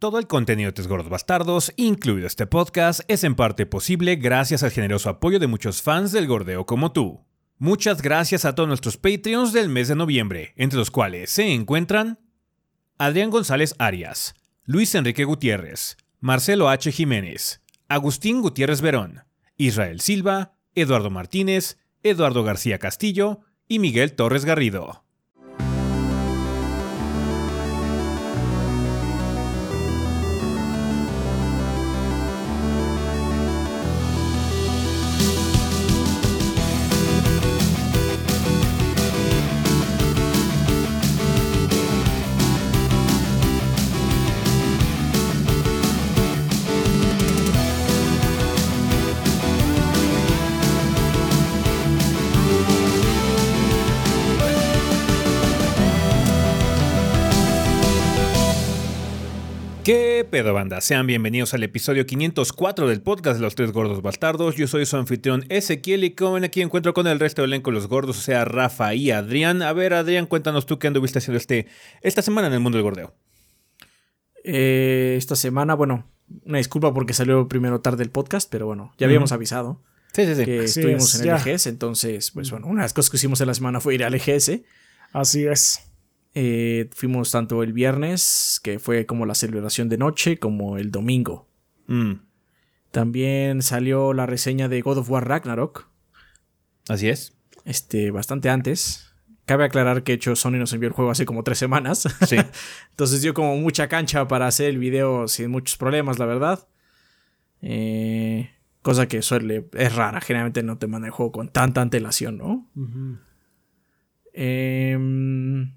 Todo el contenido de Tres Gordos Bastardos, incluido este podcast, es en parte posible gracias al generoso apoyo de muchos fans del gordeo como tú. Muchas gracias a todos nuestros Patreons del mes de noviembre, entre los cuales se encuentran Adrián González Arias, Luis Enrique Gutiérrez, Marcelo H. Jiménez, Agustín Gutiérrez Verón, Israel Silva, Eduardo Martínez, Eduardo García Castillo y Miguel Torres Garrido. Banda? Sean bienvenidos al episodio 504 del podcast de los tres gordos bastardos. Yo soy su anfitrión Ezequiel y como aquí encuentro con el resto del elenco los gordos, o sea, Rafa y Adrián. A ver, Adrián, cuéntanos tú qué anduviste haciendo este, esta semana en el mundo del gordeo. Eh, esta semana, bueno, una disculpa porque salió primero tarde el podcast, pero bueno, ya habíamos avisado Sí, sí, sí. que Así estuvimos es, en el EGS, entonces, pues bueno, una de las cosas que hicimos en la semana fue ir al EGS. Así es. Eh, fuimos tanto el viernes, que fue como la celebración de noche, como el domingo. Mm, También salió la reseña de God of War Ragnarok, así es. este, bastante antes. Cabe aclarar que de hecho Sony nos envió el juego hace como tres semanas. Sí. Entonces dio como mucha cancha para hacer el video sin muchos problemas, la verdad. Eh, cosa que suele, es rara. Generalmente no te manda el juego con tanta antelación, ¿no? Em,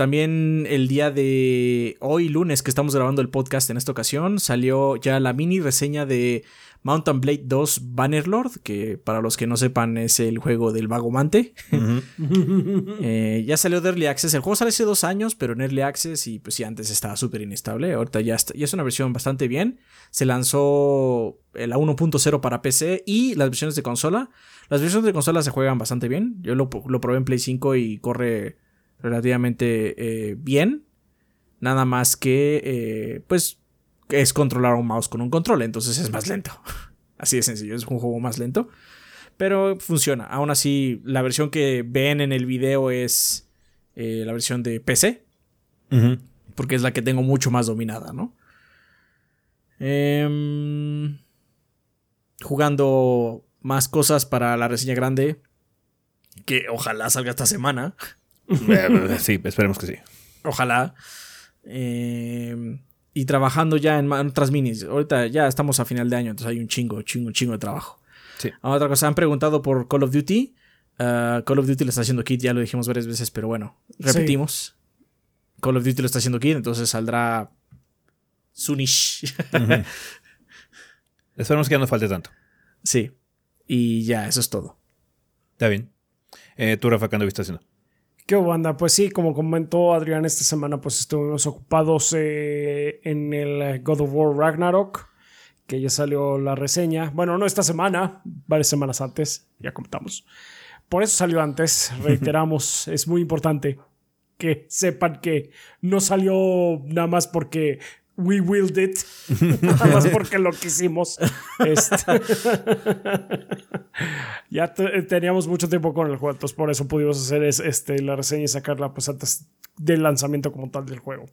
también el día de hoy, lunes, que estamos grabando el podcast en esta ocasión, salió ya la mini reseña de Mountain Blade 2 Bannerlord, que para los que no sepan es el juego del vagomante. Ujú. Eh, ya salió de Early Access. El juego sale hace dos años, pero en Early Access y pues sí, antes estaba súper inestable. Ahorita ya, está- ya es una versión bastante bien. Se lanzó la 1.0 para PC y las versiones de consola. Las versiones de consola se juegan bastante bien. Yo lo, lo probé en Play 5 y corre relativamente eh, bien. Nada más que, eh, pues, es controlar un mouse con un control, entonces es más lento. Así de sencillo, es un juego más lento. Pero funciona. Aún así, la versión que ven en el video es eh, la versión de PC, porque es la que tengo mucho más dominada, ¿no? Em, jugando más cosas para la reseña grande, que ojalá salga esta semana. Eh, sí, esperemos que sí. Ojalá. Em, y trabajando ya en, otras minis. Ahorita ya estamos a final de año, entonces hay un chingo, chingo, chingo de trabajo. Sí. Ah, Otra cosa, han preguntado por Call of Duty. Ah, Call of Duty lo está haciendo Kit, ya lo dijimos varias veces, pero bueno, repetimos. Call of Duty lo está haciendo Kit, entonces saldrá Sunish. Esperemos que ya no falte tanto. sí. Y ya, eso es todo. Está bien. Eh, ¿Tú, Rafa, qué anduviste haciendo? ¿Qué banda? Pues sí, como comentó Adrián esta semana, pues estuvimos ocupados eh, en el eh, God of War Ragnarok, que ya salió la reseña. Bueno, no esta semana, varias semanas antes, ya comentamos. Por eso salió antes, reiteramos, es muy importante que sepan que no salió nada más porque we willed it, nada más porque lo quisimos. Este- ya te- teníamos mucho tiempo con el juego, entonces por eso pudimos hacer es- este, la reseña y sacarla pues antes del lanzamiento como tal del juego.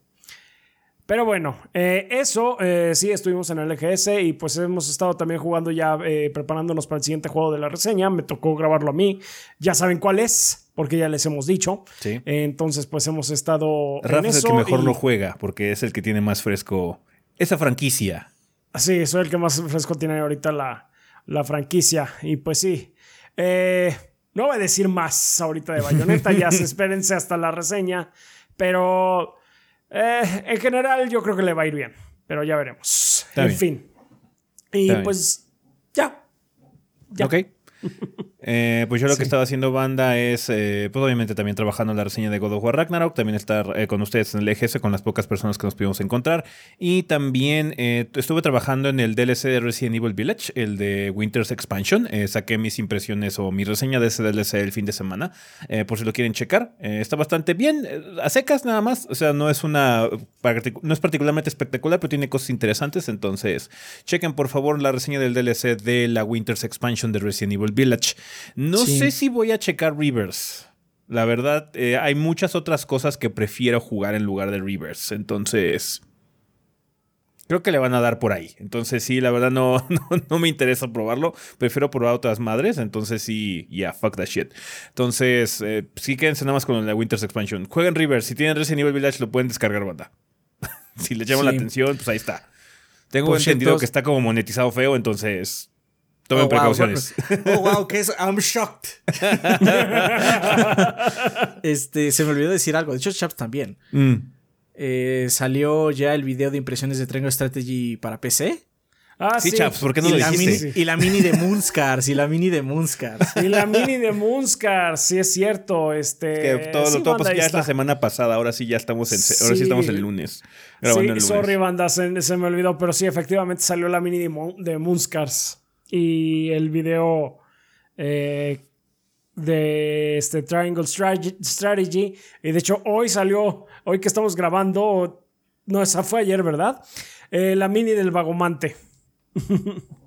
Pero bueno, eh, eso eh, sí, estuvimos en el EGS y pues hemos estado también jugando ya, eh, preparándonos para el siguiente juego de la reseña. Me tocó grabarlo a mí. Ya saben cuál es, porque ya les hemos dicho. Sí. Entonces, pues hemos estado. en Rafa es el que mejor y- lo juega, porque es el que tiene más fresco esa franquicia. Sí, soy el que más fresco tiene ahorita la, la franquicia. Y pues sí. No voy a decir más ahorita de Bayonetta, ya se espérense hasta la reseña. Pero eh, en general yo creo que le va a ir bien. Pero ya veremos. Está en bien. fin. Y Está bien. pues ya. Ya. Ok. Eh, pues yo lo que estaba haciendo banda es, eh, pues obviamente también trabajando en la reseña de God of War Ragnarok, también estar eh, con ustedes en el EGS con las pocas personas que nos pudimos encontrar. Y también estuve trabajando en el DLC de Resident Evil Village, el de Winter's Expansion. saqué mis impresiones o mi reseña de ese DLC el fin de semana, por si lo quieren checar. está bastante bien, a secas nada más, o sea, no es una, no es particularmente espectacular, pero tiene cosas interesantes, entonces chequen por favor la reseña del DLC de la Winter's Expansion de Resident Evil Village. No sé si voy a checar Rivers. La verdad, eh, hay muchas otras cosas que prefiero jugar en lugar de Rivers. Entonces, creo que le van a dar por ahí. Entonces, sí, la verdad no, no, me interesa probarlo. Prefiero probar otras madres. Entonces, sí, yeah, fuck that shit. Entonces, eh, sí, quédense nada más con la Winter's Expansion. Jueguen Rivers. Si tienen Resident Evil Village, lo pueden descargar, banda. si les llama la atención, pues ahí está. Tengo entendido que está como monetizado feo, entonces Tomen oh, precauciones. oh, wow, que es. I'm shocked. este, se me olvidó decir algo. De hecho, Chaps también. Mm. Eh, salió ya el video de impresiones de Triangle Strategy para PC. Ah, sí, Chaps, ¿por qué no lo dijiste? y la mini de Moonscars, y la mini de Moonscars. y la mini de Moonscars, sí es cierto. Este, que todo, todo pues ya es la semana pasada, ahora sí ya estamos en, ahora sí estamos el lunes. Sí, sorry, banda, se, me olvidó, pero sí, efectivamente salió la mini de, de Moonscars y el video eh, de este Triangle Strategy. Y de hecho, hoy salió, hoy que estamos grabando, no, esa fue ayer, ¿verdad? Eh, la mini del vagomante.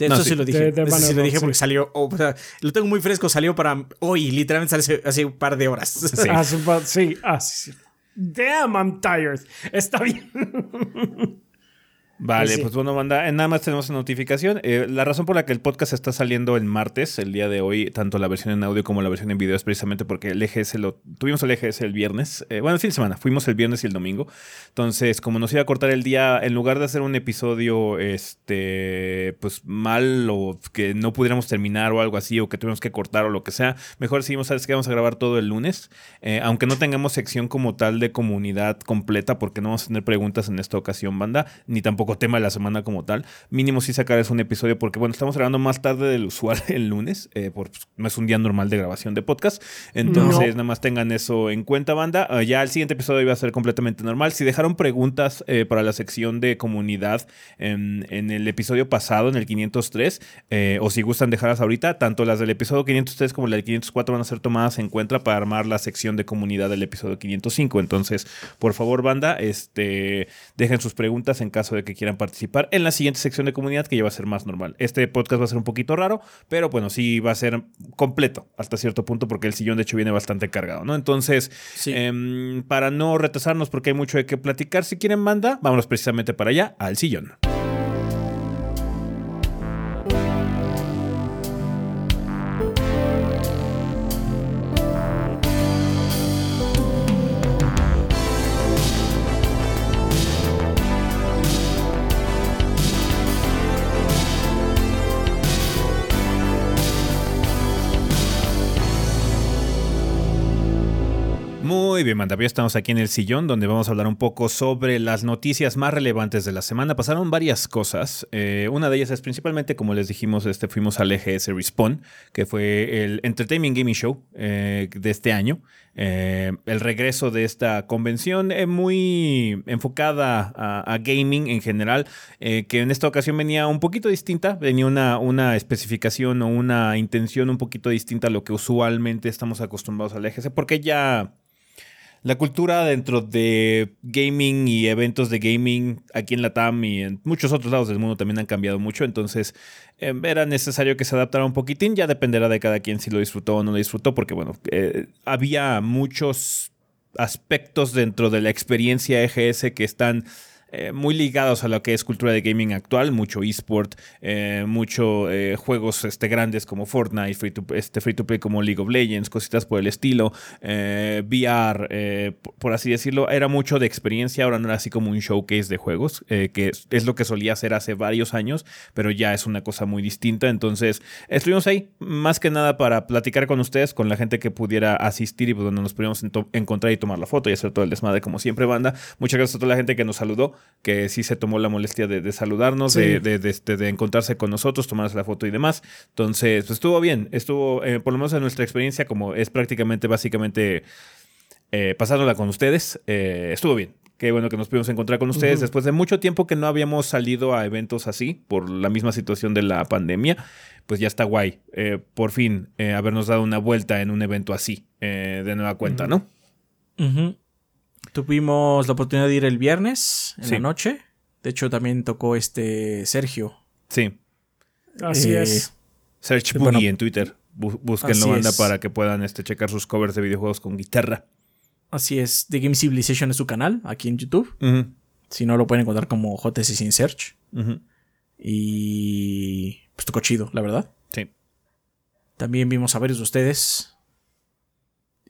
De hecho, sí. lo dije. sí lo dije porque salió. Oh, lo tengo muy fresco, salió para hoy, literalmente hace, hace un par de horas. Sí, sí. Ah, sí, sí. Damn, I'm tired. Está bien. Vale, pues, pues, bueno, banda, eh, nada más tenemos una notificación. Eh, la razón por la que el podcast está saliendo el martes, el día de hoy, tanto la versión en audio como la versión en video, es precisamente porque el EGS lo tuvimos el EGS el viernes, eh, bueno, el fin de semana, fuimos el viernes y el domingo. Entonces, como nos iba a cortar el día, en lugar de hacer un episodio, este, pues mal o que no pudiéramos terminar o algo así, o que tuviéramos que cortar o lo que sea, mejor decidimos, sabes que vamos a grabar todo el lunes, aunque no tengamos sección como tal de comunidad completa, porque no vamos a tener preguntas en esta ocasión, banda, ni tampoco tema de la semana como tal. Mínimo sí sacarles un episodio porque, bueno, estamos grabando más tarde del usual el lunes, eh, porque pues, no es un día normal de grabación de podcast. Entonces, nada más tengan eso en cuenta, banda. Ah, ya el siguiente episodio iba a ser completamente normal. Si dejaron preguntas eh, para la sección de comunidad en, el episodio pasado, en el 503, eh, o si gustan dejarlas ahorita, tanto las del episodio 503 como las del 504 van a ser tomadas en cuenta para armar la sección de comunidad del episodio 505. Entonces, por favor, banda, este, dejen sus preguntas en caso de que quieran participar en la siguiente sección de comunidad que ya va a ser más normal. Este podcast va a ser un poquito raro, pero bueno, sí va a ser completo hasta cierto punto porque el sillón de hecho viene bastante cargado, ¿no? Entonces, em, para no retrasarnos porque hay mucho de qué platicar, si quieren banda, vámonos precisamente para allá, al sillón. Muy bien, Manda, ya estamos aquí en el sillón donde vamos a hablar un poco sobre las noticias más relevantes de la semana. Pasaron varias cosas. Eh, una de ellas es principalmente, como les dijimos, este, fuimos al EGS Respawn, que fue el Entertainment Gaming Show eh, de este año. Eh, el regreso de esta convención muy enfocada a, gaming en general, que en esta ocasión venía un poquito distinta, venía una, una especificación o una intención un poquito distinta a lo que usualmente estamos acostumbrados al EGS, porque ya la cultura dentro de gaming y eventos de gaming aquí en la TAM y en muchos otros lados del mundo también han cambiado mucho. Entonces em, era necesario que se adaptara un poquitín. Ya dependerá de cada quien si lo disfrutó o no lo disfrutó, porque bueno, eh, había muchos aspectos dentro de la experiencia EGS que están eh, muy ligados a lo que es cultura de gaming actual, mucho eSport, eh, mucho eh, juegos este, grandes como Fortnite, free to, este, free to play como League of Legends, cositas por el estilo, VR, por así decirlo, era mucho de experiencia, ahora no era así como un showcase de juegos, que es, lo que solía hacer hace varios años, pero ya es una cosa muy distinta, entonces estuvimos ahí más que nada para platicar con ustedes, con la gente que pudiera asistir y pues, donde nos pudiéramos encontrar y tomar la foto y hacer todo el desmadre como siempre, banda. Muchas gracias a toda la gente que nos saludó. Que sí se tomó la molestia de, saludarnos, de, este, de, encontrarse con nosotros, tomarse la foto y demás. Entonces, pues estuvo bien, estuvo, eh, por lo menos en nuestra experiencia, como es prácticamente, básicamente, eh, pasándola con ustedes, eh, estuvo bien. Qué bueno que nos pudimos encontrar con ustedes después de mucho tiempo que no habíamos salido a eventos así por la misma situación de la pandemia. Pues ya está guay. por fin habernos dado una vuelta en un evento así, de nueva cuenta, ¿no? Tuvimos la oportunidad de ir el viernes en la noche. De hecho, también tocó este Sergio. Sí. Así eh, es. Search Boogie en Twitter. Búsquenlo, banda, para que puedan este, checar sus covers de videojuegos con guitarra. Así es. The Game Civilization es su canal aquí en YouTube. Si no, lo pueden encontrar como JC Sin Search. Y pues tocó chido, la verdad. Sí. También vimos a varios de ustedes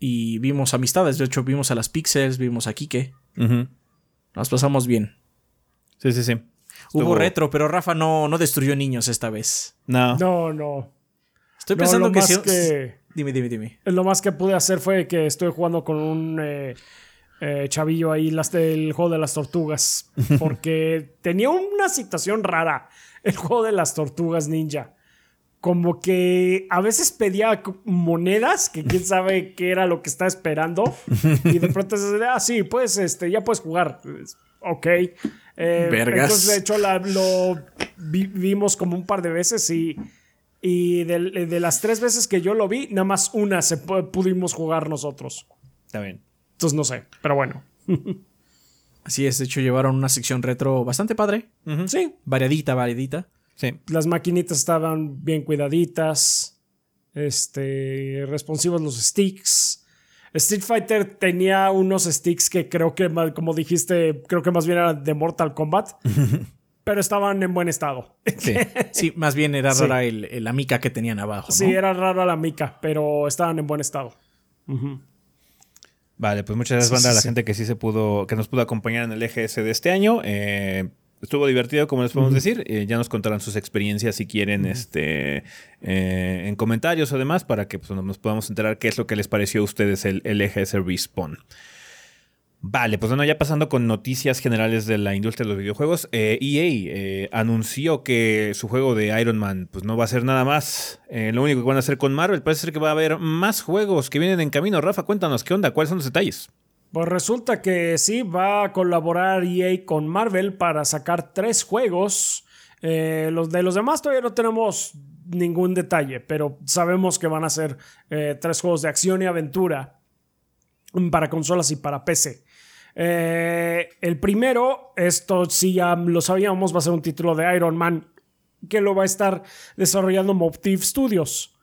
y vimos amistades. De hecho, vimos a las Pixels, vimos a Kike. Nos pasamos bien. Sí, sí, sí. Hubo retro, pero Rafa no, no destruyó niños esta vez. No. No, no. Estoy pensando que, que, Dime, dime, dime. Lo más que pude hacer fue que estoy jugando con un eh, eh, chavillo ahí las del juego de las tortugas. Porque tenía una situación rara el juego de las tortugas ninja como que a veces pedía monedas, que quién sabe qué era lo que está esperando. Y de pronto se decía, ah, sí, pues este, ya puedes jugar. Ok. Eh, entonces, de hecho, lo vimos como un par de veces y, y de, las tres veces que yo lo vi, nada más una se pudimos jugar nosotros. Está bien. Entonces, no sé, pero bueno. Así es, de hecho, llevaron una sección retro bastante padre. Sí. Variadita, variadita. Las maquinitas estaban bien cuidaditas. Este, responsivos los sticks. Street Fighter tenía unos sticks que creo que, como dijiste, creo que más bien eran de Mortal Kombat. pero estaban en buen estado. Sí, más bien era rara el, la mica que tenían abajo. Sí, era rara la mica, pero estaban en buen estado. Vale, pues muchas gracias, banda, a la gente que sí se pudo, que nos pudo acompañar en el EGS de este año. Eh, estuvo divertido, como les podemos decir. Eh, ya nos contarán sus experiencias si quieren este, eh, en comentarios o demás para que pues, nos podamos enterar qué es lo que les pareció a ustedes el, el eje ese Respawn. Vale, pues bueno, ya pasando con noticias generales de la industria de los videojuegos, EA eh, e anunció que su juego de Iron Man pues no va a ser nada más. lo único que van a hacer con Marvel parece ser que va a haber más juegos que vienen en camino. Rafa, cuéntanos, ¿qué onda? ¿Cuáles son los detalles? Pues resulta que sí, va a colaborar EA con Marvel para sacar tres juegos. Eh, los de los demás todavía no tenemos ningún detalle, pero sabemos que van a ser eh, tres juegos de acción y aventura para consolas y para PC. Eh, el primero, esto sí ya lo sabíamos, va a ser un título de Iron Man que lo va a estar desarrollando Motive Studios.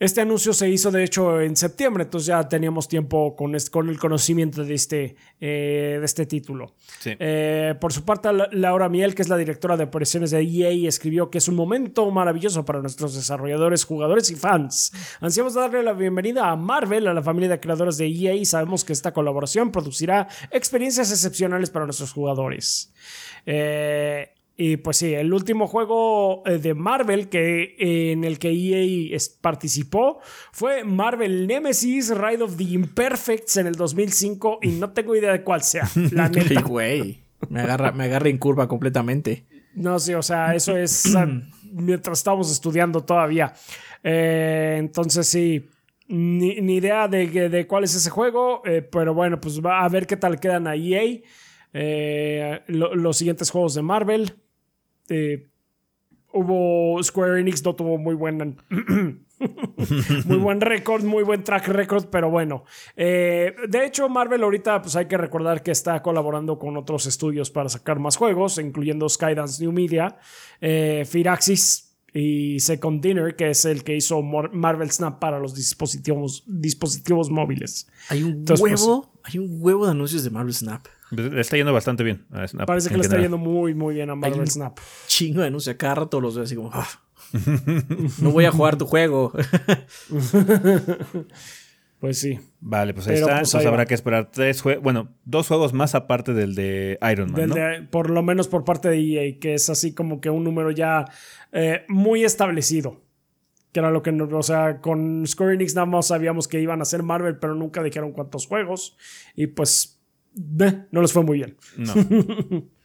Este anuncio se hizo de hecho en septiembre, entonces ya teníamos tiempo con, con el conocimiento de este, eh, de este título. Eh, por su parte, Laura Miel, que es la directora de operaciones de EA, escribió que es un momento maravilloso para nuestros desarrolladores, jugadores y fans. Ansiamos darle la bienvenida a Marvel, a la familia de creadores de EA, y sabemos que esta colaboración producirá experiencias excepcionales para nuestros jugadores. Eh, y pues sí, el último juego eh, de Marvel que, eh, en el que EA participó fue Marvel Nemesis Ride of the Imperfects en el 2005 y no tengo idea de cuál sea. La neta. güey. Me agarra, me agarra en curva completamente. No, sí, o sea, eso es mientras estábamos estudiando todavía. Eh, entonces sí, ni, idea de, de, cuál es ese juego, pero bueno, pues va a ver qué tal quedan a EA. los siguientes juegos de Marvel. Este, hubo Square Enix no tuvo muy buen muy buen récord, muy buen track record, pero bueno. Eh, de hecho, Marvel ahorita pues hay que recordar que está colaborando con otros estudios para sacar más juegos, incluyendo Skydance New Media, eh, Firaxis y Second Dinner, que es el que hizo Marvel Snap para los dispositivos, dispositivos móviles. Hay un pues, huevo, hay un huevo de anuncios de Marvel Snap. Le está yendo bastante bien a Snap. Parece que le está yendo muy, muy bien a Marvel Snap. Chingo de anuncios. Cada rato los veo así como. Ah, no voy a jugar tu juego. pues sí. Vale, pues ahí está. Pues, Entonces habrá que esperar tres juegos. Bueno, dos juegos más aparte del de Iron Man. por lo menos por parte de EA, que es así como que un número ya eh, muy establecido. Que era lo que, o sea, con Square Enix nada más sabíamos que iban a ser Marvel, pero nunca dijeron cuántos juegos. Y pues no les fue muy bien. No.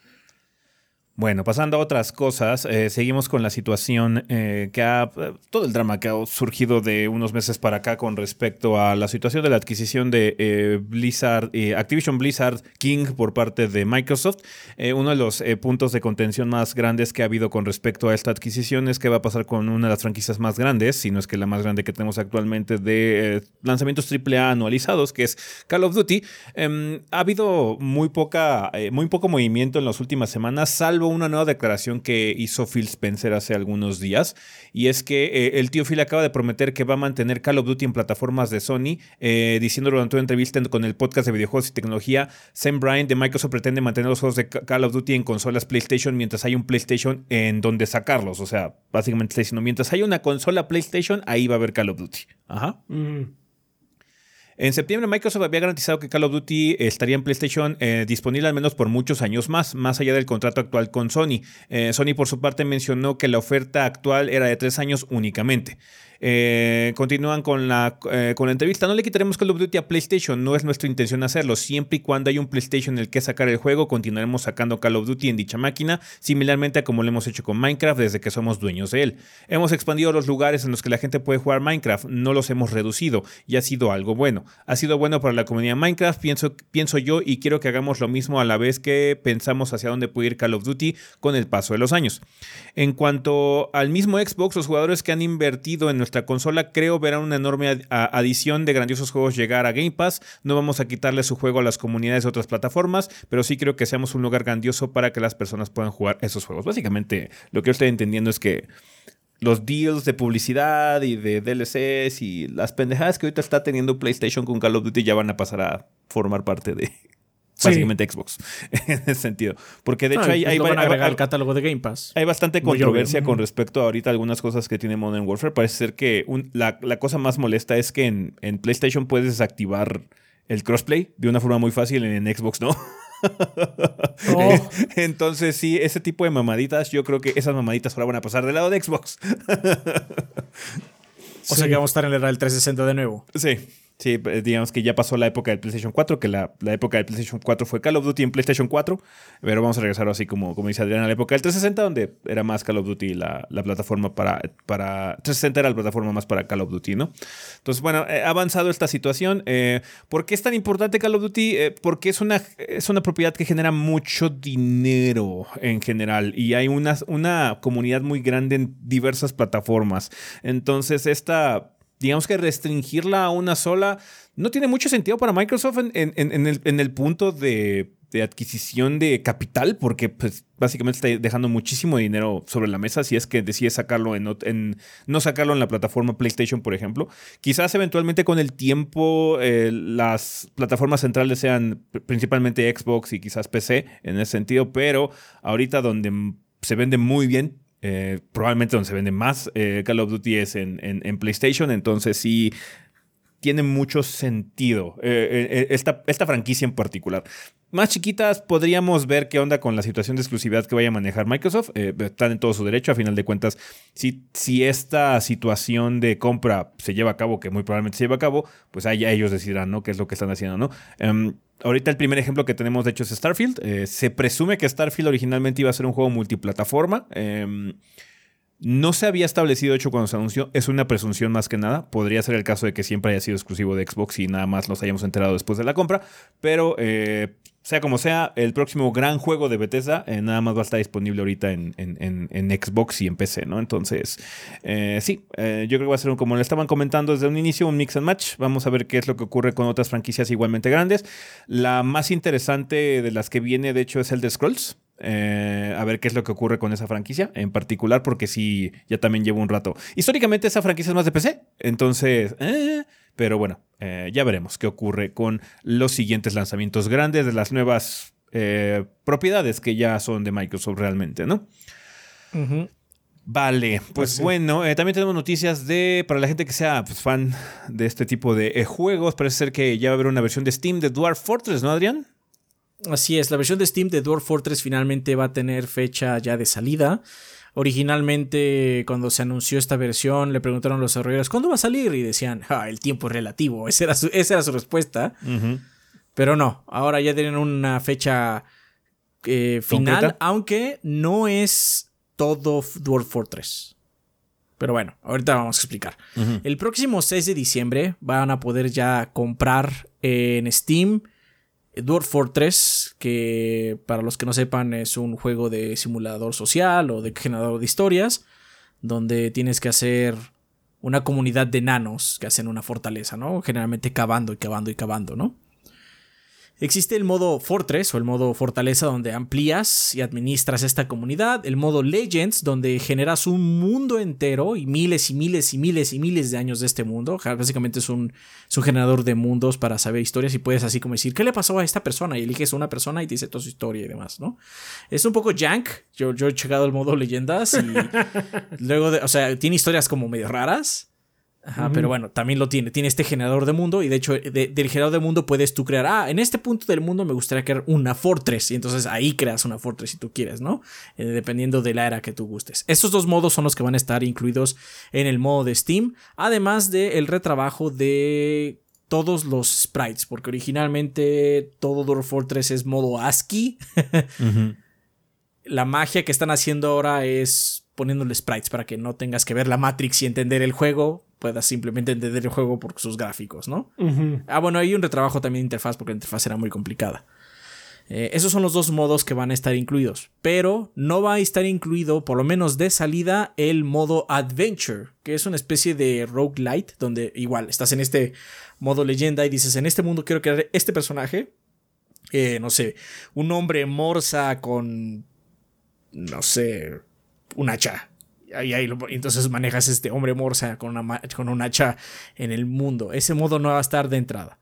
Bueno, pasando a otras cosas, eh, seguimos con la situación eh, que ha, eh, todo el drama que ha surgido de unos meses para acá con respecto a la situación de la adquisición de Blizzard, Activision Blizzard King por parte de Microsoft. uno de los puntos de contención más grandes que ha habido con respecto a esta adquisición es qué va a pasar con una de las franquicias más grandes, si no es que la más grande que tenemos actualmente de lanzamientos AAA anualizados, que es Call of Duty. Em, ha habido muy poca, muy poco movimiento en las últimas semanas, salvo una nueva declaración que hizo Phil Spencer hace algunos días, y es que eh, el tío Phil acaba de prometer que va a mantener Call of Duty en plataformas de Sony, eh, diciendo durante una entrevista con el podcast de videojuegos y tecnología, Sam Bryant de Microsoft pretende mantener los juegos de Call of Duty en consolas PlayStation mientras hay un PlayStation en donde sacarlos, o sea, básicamente está diciendo, mientras hay una consola PlayStation, ahí va a haber Call of Duty. Ajá. En septiembre Microsoft había garantizado que Call of Duty estaría en PlayStation eh, disponible al menos por muchos años más, más allá del contrato actual con Sony. Eh, Sony por su parte mencionó que la oferta actual era de tres años únicamente. Eh, continúan con la, eh, con la entrevista. No le quitaremos Call of Duty a PlayStation, no es nuestra intención hacerlo. Siempre y cuando hay un PlayStation en el que sacar el juego, continuaremos sacando Call of Duty en dicha máquina, similarmente a como lo hemos hecho con Minecraft desde que somos dueños de él. Hemos expandido los lugares en los que la gente puede jugar Minecraft, no los hemos reducido y ha sido algo bueno. Ha sido bueno para la comunidad Minecraft, pienso, pienso yo, y quiero que hagamos lo mismo a la vez que pensamos hacia dónde puede ir Call of Duty con el paso de los años. En cuanto al mismo Xbox, los jugadores que han invertido en nuestra consola, creo verán una enorme adición de grandiosos juegos llegar a Game Pass. No vamos a quitarle su juego a las comunidades de otras plataformas, pero sí creo que seamos un lugar grandioso para que las personas puedan jugar esos juegos. Básicamente, lo que yo estoy entendiendo es que los deals de publicidad y de DLCs y las pendejadas que ahorita está teniendo PlayStation con Call of Duty ya van a pasar a formar parte de, básicamente Xbox en ese sentido. Porque de hecho hay, hay, el catálogo de Game Pass. Hay bastante controversia con respecto a ahorita algunas cosas que tiene Modern Warfare. Parece ser que la, cosa más molesta es que en, PlayStation puedes desactivar el crossplay de una forma muy fácil, en, Xbox no. Oh. Entonces, sí, ese tipo de mamaditas, yo creo que esas mamaditas ahora van a pasar del lado de Xbox. o sea que vamos a estar en el era del 360 de nuevo. Sí. Sí, eh, digamos que ya pasó la época del PlayStation 4, que la, época del PlayStation 4 fue Call of Duty en PlayStation 4, pero vamos a regresar así como, como dice Adrián a la época del 360, donde era más Call of Duty la, la plataforma para, para... 360 era la plataforma más para Call of Duty, ¿no? Entonces, bueno, eh, ha avanzado esta situación. Eh, ¿Por qué es tan importante Call of Duty? porque es una, es una propiedad que genera mucho dinero en general y hay una, una comunidad muy grande en diversas plataformas. Entonces, esta digamos que restringirla a una sola no tiene mucho sentido para Microsoft en, el, punto de, adquisición de capital, porque pues, básicamente está dejando muchísimo dinero sobre la mesa si es que decide sacarlo en, no sacarlo en la plataforma PlayStation, por ejemplo. Quizás eventualmente con el tiempo eh, las plataformas centrales sean principalmente Xbox y quizás PC en ese sentido, pero ahorita donde se vende muy bien eh, probablemente donde se vende más eh, Call of Duty es en, PlayStation, entonces sí tiene mucho sentido eh, esta, esta, franquicia en particular. Más chiquitas podríamos ver qué onda con la situación de exclusividad que vaya a manejar Microsoft. están en todo su derecho, a final de cuentas, si, si esta situación de compra se lleva a cabo, que muy probablemente se lleva a cabo, pues ahí ellos decidirán, ¿no? ¿Qué es lo que están haciendo, ¿no? Em, Ahorita el primer ejemplo que tenemos de hecho es Starfield. Eh, se presume que Starfield originalmente iba a ser un juego multiplataforma. Em, no se había establecido, de hecho, cuando se anunció. Es una presunción más que nada. Podría ser el caso de que siempre haya sido exclusivo de Xbox y nada más nos hayamos enterado después de la compra. Pero eh, sea como sea, el próximo gran juego de Bethesda eh, nada más va a estar disponible ahorita en, Xbox y en PC, ¿no? Entonces, eh, sí, yo creo que va a ser como le estaban comentando desde un inicio, un mix and match. Vamos a ver qué es lo que ocurre con otras franquicias igualmente grandes. La más interesante de las que viene, de hecho, es el de Scrolls. A ver qué es lo que ocurre con esa franquicia en particular, porque sí, ya también llevo un rato. Históricamente esa franquicia es más de PC, entonces, pero bueno, eh, ya veremos qué ocurre con los siguientes lanzamientos grandes de las nuevas eh, propiedades que ya son de Microsoft realmente, ¿no? Vale, pues, pues bueno, eh, también tenemos noticias de, para la gente que sea pues, fan de este tipo de juegos, parece ser que ya va a haber una versión de Steam de Dwarf Fortress, ¿no, Adrián? Así es, la versión de Steam de Dwarf Fortress finalmente va a tener fecha ya de salida. Originalmente, cuando se anunció esta versión, le preguntaron a los desarrolladores, ¿cuándo va a salir? Y decían, ah, el tiempo es relativo. Esa era su, esa era su respuesta. Pero no, ahora ya tienen una fecha eh, final, aunque no es todo Dwarf Fortress. Pero bueno, ahorita vamos a explicar. El próximo 6 de diciembre van a poder ya comprar en Steam Dwarf Fortress, que para los que no sepan es un juego de simulador social o de generador de historias, donde tienes que hacer una comunidad de nanos que hacen una fortaleza, ¿no? Generalmente cavando y cavando y cavando, ¿no? Existe el modo Fortress o el modo Fortaleza donde amplías y administras esta comunidad, el modo Legends donde generas un mundo entero y miles y miles y miles y miles de años de este mundo. Básicamente es un, generador de mundos para saber historias y puedes así como decir, ¿qué le pasó a esta persona? Y eliges una persona y te dice toda su historia y demás, ¿no? Es un poco jank, yo, yo he checado el modo leyendas y luego, de, o sea, tiene historias como medio raras. Ajá, pero bueno, también lo tiene. Tiene este generador de mundo y de hecho del generador de mundo puedes tú crear, ah, en este punto del mundo me gustaría crear una fortress y entonces ahí creas una fortress si tú quieres, ¿no? Eh, dependiendo de la era que tú gustes. Estos dos modos son los que van a estar incluidos en el modo de Steam, además del retrabajo de todos los sprites, porque originalmente todo Dwarf Fortress es modo ASCII. La magia que están haciendo ahora es poniéndole sprites para que no tengas que ver la Matrix y entender el juego puedas simplemente entender el juego por sus gráficos, ¿no? Ah, bueno, hay un retrabajo también de interfaz porque la interfaz era muy complicada. Eh, esos son los dos modos que van a estar incluidos, pero no va a estar incluido, por lo menos de salida, el modo Adventure, que es una especie de roguelite, donde igual estás en este modo leyenda y dices, en este mundo quiero crear este personaje, eh, no sé, un hombre morsa con, no sé, un hacha, Entonces manejas este hombre morsa con una, con un hacha en el mundo. Ese modo no va a estar de entrada.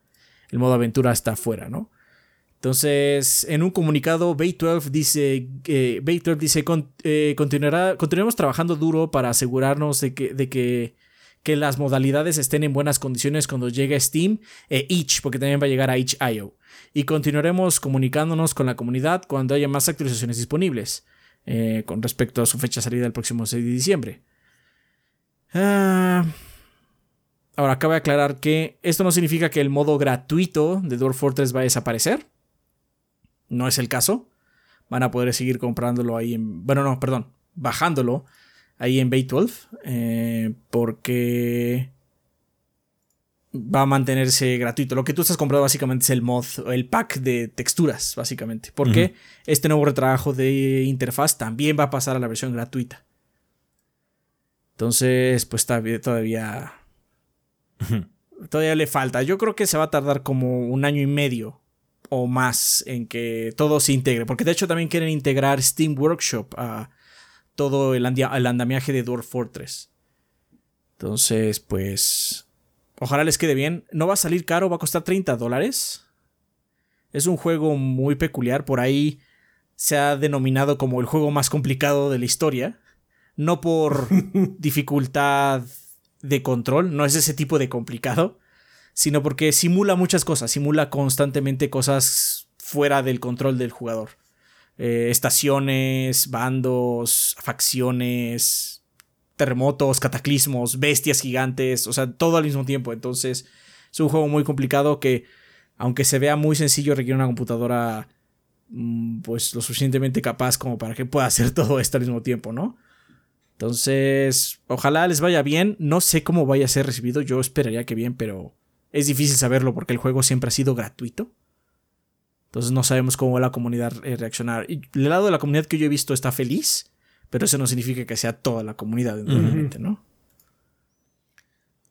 El modo aventura está afuera, ¿no? Entonces, en un comunicado, Bay12 dice, eh, dice eh, continuará, continuaremos trabajando duro para asegurarnos de que, de que, que, las modalidades estén en buenas condiciones cuando llegue Steam e Itch, porque también va a llegar a Itch.io. Y continuaremos comunicándonos con la comunidad cuando haya más actualizaciones disponibles. Eh, con respecto a su fecha de salida el próximo 6 de diciembre. Ah, ahora, cabe aclarar que esto no significa que el modo gratuito de Dwarf Fortress va a desaparecer. No es el caso. Van a poder seguir comprándolo ahí en. Bueno, no, perdón. Bajándolo ahí en Bay 12. Eh, porque va a mantenerse gratuito. Lo que tú estás comprando básicamente es el mod, el pack de texturas, básicamente. Porque este nuevo retrabajo de interfaz también va a pasar a la versión gratuita. Entonces, pues todavía. todavía le falta. Yo creo que se va a tardar como un año y medio o más en que todo se integre. Porque de hecho también quieren integrar Steam Workshop a todo el, el andamiaje de Dwarf Fortress. Entonces, pues Ojalá les quede bien. No va a salir caro, va a costar 30 dólares. Es un juego muy peculiar. Por ahí se ha denominado como el juego más complicado de la historia. No por dificultad de control, no es ese tipo de complicado, sino porque simula muchas cosas, simula constantemente cosas fuera del control del jugador. Eh, estaciones, bandos, facciones, terremotos, cataclismos, bestias gigantes, o sea, todo al mismo tiempo. Entonces, es un juego muy complicado que, aunque se vea muy sencillo, requiere una computadora mm, pues lo suficientemente capaz como para que pueda hacer todo esto al mismo tiempo, ¿no? Entonces, ojalá les vaya bien. No sé cómo vaya a ser recibido, yo esperaría que bien, pero es difícil saberlo porque el juego siempre ha sido gratuito. Entonces no sabemos cómo va la comunidad a reaccionar. Y el lado de la comunidad que yo he visto está feliz. Pero eso no significa que sea toda la comunidad, ¿no?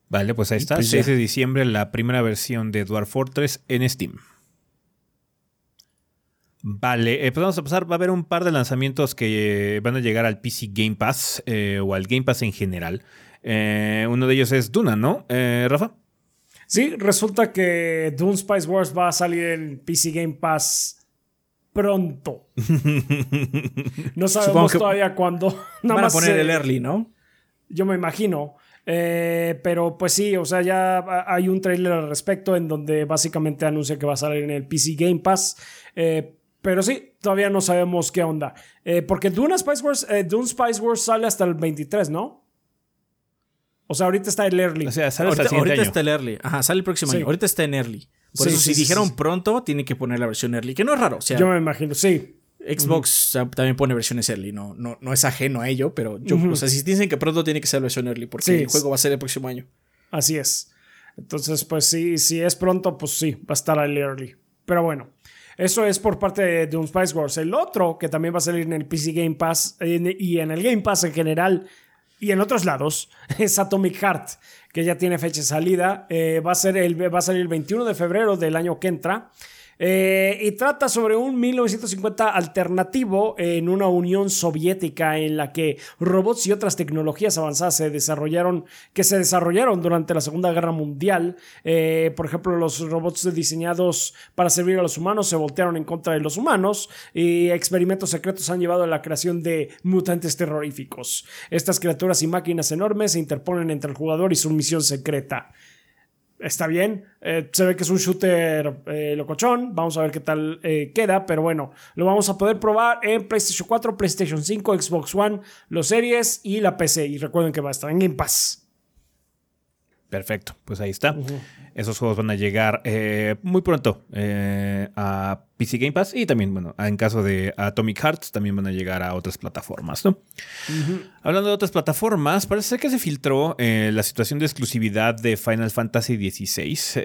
Vale, pues ahí está. 6 pues de diciembre, la primera versión de Dwarf Fortress en Steam. Vale, eh, pues vamos a pasar. Va a haber un par de lanzamientos que van a llegar al PC Game Pass eh, o al Game Pass en general. Eh, uno de ellos es Duna, ¿no? Rafa. Sí, resulta que Dune Spice Wars va a salir en PC Game Pass pronto. no sabemos todavía cuándo. Nada van a poner el early, ¿no? Yo me imagino. Eh, pero pues sí, o sea, ya hay un trailer al respecto en donde básicamente anuncia que va a salir en el PC Game Pass. Eh, pero sí, todavía no sabemos qué onda. Eh, porque Dune Spice, Wars, Dune Spice Wars sale hasta el 23, ¿no? O sea, ahorita está el early. O sea, sale ahorita, está el early. Ajá, sale el próximo año. Ahorita está en early. Por eso, si dijeron pronto, tiene que poner la versión early, que no es raro. Yo me imagino, sí. Xbox también pone versiones early, no, no, no es ajeno a ello, pero yo, o sea, si dicen que pronto tiene que ser versión early, porque el juego va a ser el próximo año. Así es. Entonces, pues sí, si es pronto, pues sí, va a estar al early. Pero bueno, eso es por parte de Doom Spice Wars. El otro, que también va a salir en el PC Game Pass y en el Game Pass en general y en otros lados, es Atomic Heart, que ya tiene fecha de salida. Eh, va, a ser el, va a salir el 21 de febrero del año que entra. Eh, y trata sobre un 1950 alternativo en una Unión Soviética en la que robots y otras tecnologías avanzadas se desarrollaron, que se desarrollaron durante la Segunda Guerra Mundial. Eh, por ejemplo, los robots diseñados para servir a los humanos se voltearon en contra de los humanos y experimentos secretos han llevado a la creación de mutantes terroríficos. Estas criaturas y máquinas enormes se interponen entre el jugador y su misión secreta está bien. Eh, se ve que es un shooter eh, locochón. Vamos a ver qué tal eh, queda. Pero bueno, lo vamos a poder probar en PlayStation 4, PlayStation 5, Xbox One, los series y la PC. Y recuerden que va a estar en Game Pass. Perfecto, pues ahí está. Esos juegos van a llegar eh, muy pronto eh, a PC Game Pass y también, bueno, en caso de Atomic Hearts, también van a llegar a otras plataformas, ¿no? Hablando de otras plataformas, parece que se filtró eh, la situación de exclusividad de Final Fantasy XVI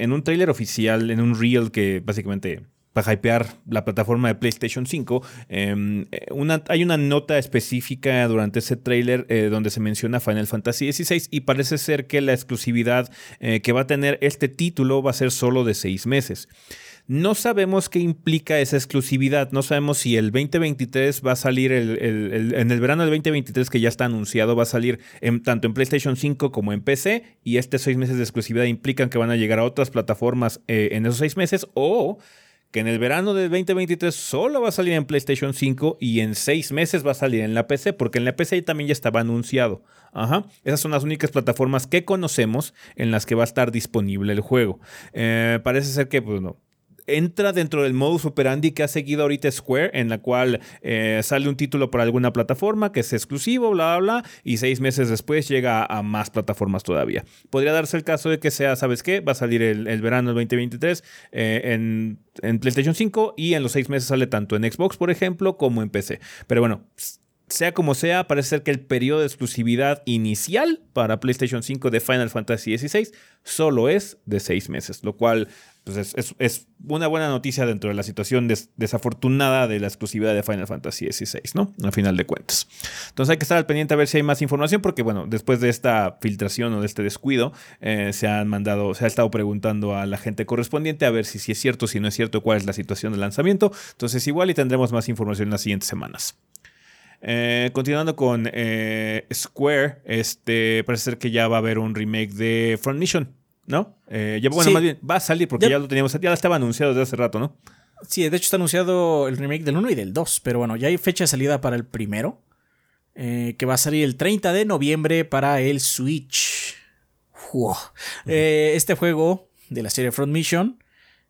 en un tráiler oficial, en un reel que básicamente para hypear la plataforma de PlayStation 5. Em, eh, hay una nota específica durante ese tráiler eh, donde se menciona Final Fantasy XVI y parece ser que la exclusividad eh, que va a tener este título va a ser solo de seis meses. No sabemos qué implica esa exclusividad. No sabemos si el 2023 va a salir en el verano del 2023 que ya está anunciado, va a salir tanto en PlayStation 5 como en PC. Y estos seis meses de exclusividad implican que van a llegar a otras plataformas en esos seis meses. O que en el verano del 2023 solo va a salir en PlayStation 5 y en seis meses va a salir en la PC, porque en la PC también ya estaba anunciado. Ajá. Esas son las únicas plataformas que conocemos en las que va a estar disponible el juego. Eh, parece ser que, pues no, entra dentro del modus operandi que ha seguido ahorita Square, en la cual eh, sale un título por alguna plataforma que es exclusivo, bla, bla, bla, y seis meses después llega a más plataformas todavía. Podría darse el caso de que sea, ¿sabes qué? Va a salir el, verano del 2023 eh, en, en PlayStation 5 y en los seis meses sale tanto en Xbox, por ejemplo, como en PC. Pero bueno, sea como sea, parece ser que el periodo de exclusividad inicial para PlayStation 5 de Final Fantasy XVI solo es de seis meses, lo cual pues es, una buena noticia dentro de la situación desafortunada de la exclusividad de Final Fantasy XVI, ¿no? Al final de cuentas. Entonces hay que estar al pendiente a ver si hay más información, porque bueno, después de esta filtración o de este descuido, eh, se han mandado, se ha estado preguntando a la gente correspondiente a ver si, si es cierto, si no es cierto, cuál es la situación del lanzamiento. Entonces igual y tendremos más información en las siguientes semanas. Eh, continuando con eh, Square, este, parece ser que ya va a haber un remake de Front Mission. ¿No? Eh, ya, bueno, más bien, va a salir porque ya, lo teníamos, ya estaba anunciado desde hace rato, ¿no? Sí, de hecho está anunciado el remake del 1 y del 2, pero bueno, ya hay fecha de salida para el primero, eh, que va a salir el 30 de noviembre para el Switch. Eh, este juego de la serie Front Mission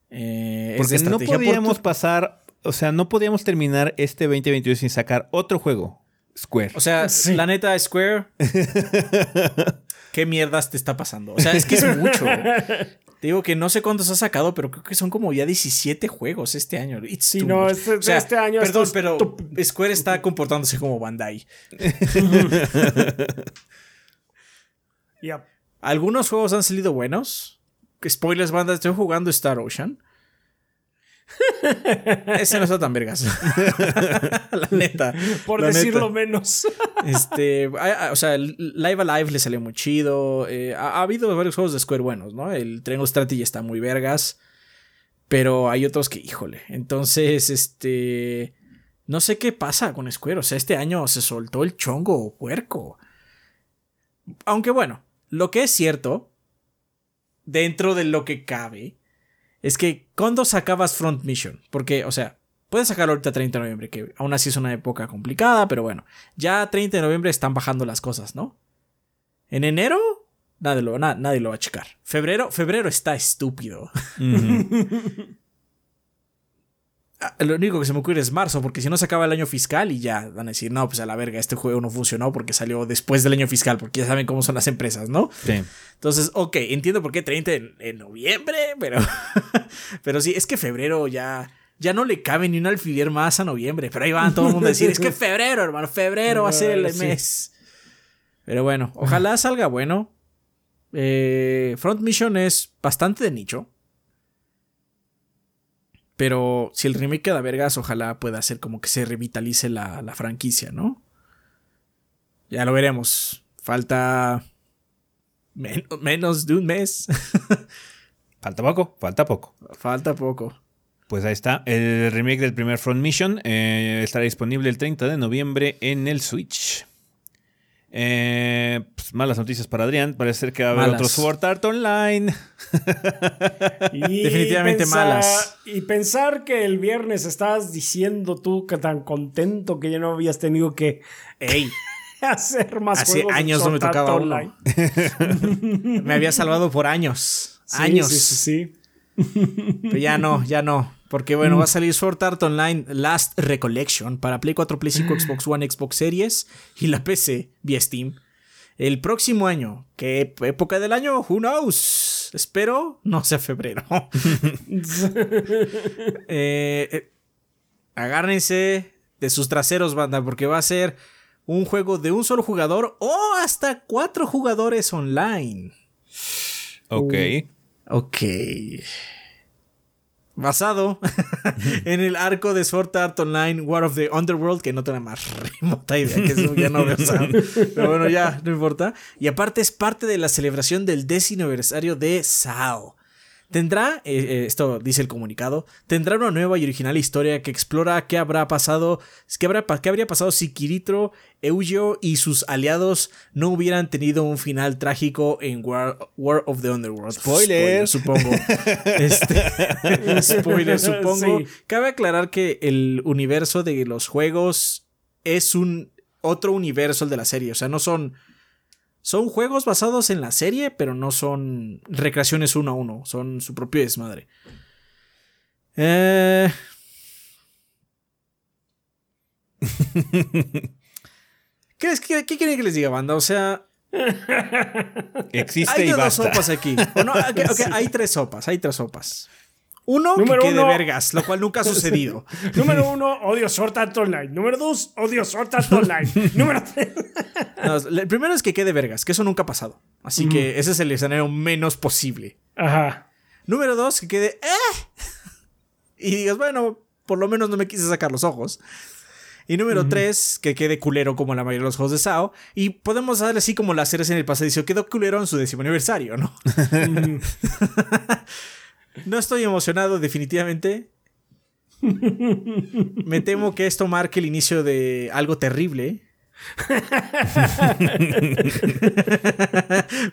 porque no podíamos pasar, o sea, no podíamos terminar este 2022 sin sacar otro juego. Square. O sea, la neta, Square. ¿Qué mierdas te está pasando? O sea, es que es mucho. Te digo que no sé cuántos has sacado, pero creo que son como ya 17 juegos este año. sí, no, este, este, año. Perdón, pero Square está comportándose como Bandai. Algunos juegos han salido buenos. Spoilers, banda, estoy jugando Star Ocean. Ese no está tan vergas. la neta. Por decirlo menos. este, o sea, Live Alive le salió muy chido. Eh, ha, habido varios juegos de Square buenos, ¿no? El Triangle Strategy está muy vergas. Pero hay otros que, híjole. Entonces, este. No sé qué pasa con Square. O sea, este año se soltó el chongo puerco. Aunque bueno, lo que es cierto, dentro de lo que cabe, es que cuando sacabas Front Mission, porque, o sea, puedes sacarlo ahorita 30 de noviembre, que aún así es una época complicada, pero bueno, ya 30 de noviembre están bajando las cosas, ¿no? En enero, nadie lo, nadie lo va a checar. Febrero, febrero está estúpido. lo único que se me ocurre es marzo, porque si no se acaba el año fiscal y ya van a decir, no, pues a la verga, este juego no funcionó porque salió después del año fiscal, porque ya saben cómo son las empresas, ¿no? Sí. Entonces, ok, entiendo por qué 30 en, noviembre, pero, pero sí, es que febrero ya, ya no le cabe ni un alfiler más a noviembre. Pero ahí van todo el mundo a decir, es que febrero, hermano, febrero va a ser el mes. Pero bueno, ojalá salga bueno. Eh, Front Mission es bastante de nicho. Pero si el remake queda vergas, ojalá pueda hacer como que se revitalice la, la franquicia, ¿no? Ya lo veremos. Falta menos de un mes. falta poco, falta poco. Falta poco. Pues ahí está. El remake del primer Front Mission eh, estará disponible el 30 de noviembre en el Switch. Eh, pues, malas noticias para Adrián. Parece ser que va a haber otro Sword Art Online. Definitivamente malas. Y pensar que el viernes estabas diciendo tú que tan contento que ya no habías tenido que hacer más Hace años no me tocaba online. me había salvado por años. años. Sí, sí, sí. Pero ya no, ya no. Porque bueno, va a salir Sword Art Online Last Recollection para Play 4, Play 5, Xbox One, Xbox Series y la PC vía Steam. El próximo año. ¿Qué época del año? Who knows? Espero no sea febrero. Eh, eh, agárrense de sus traseros, banda, porque va a ser un juego de un solo jugador o hasta cuatro jugadores online. Ok. ok basado en el arco de Sword Art Online War of the Underworld, que no tengo más remota idea, que eso ya no veo Pero bueno, ya, no importa. Y aparte es parte de la celebración del décimo aniversario de SAO. Tendrá, eh, eh, esto dice el comunicado, tendrá una nueva y original historia que explora qué habrá pasado, qué, habrá, qué habría pasado si Kirito, Eugeo y sus aliados no hubieran tenido un final trágico en War, of the Underworld. Spoiler, supongo. este, spoiler, supongo. Cabe aclarar que el universo de los juegos es un otro universo el de la serie, o sea, no son son juegos basados en la serie, pero no son recreaciones uno a uno. Son su propio desmadre. Eh... ¿Qué, qué, qué quieren que les diga, banda? O sea. Existe hay y dos sopas aquí. hay tres sopas, hay tres sopas. Uno, Número que quede vergas, lo cual nunca ha sucedido. Número uno, odio Sword Art Online. Número dos, odio Sword Art Online. Número tres. el primero es que quede vergas, que eso nunca ha pasado. Así que ese es el escenario menos posible. Ajá. Número dos, que quede. ¡Eh! Y digas, bueno, por lo menos no me quise sacar los ojos. Y número tres, que quede culero como la mayoría de los juegos de SAO. Y podemos darle así como las series en el pasadizo. Quedó culero en su décimo aniversario, ¿no? No estoy emocionado, definitivamente. Me temo que esto marque el inicio de algo terrible.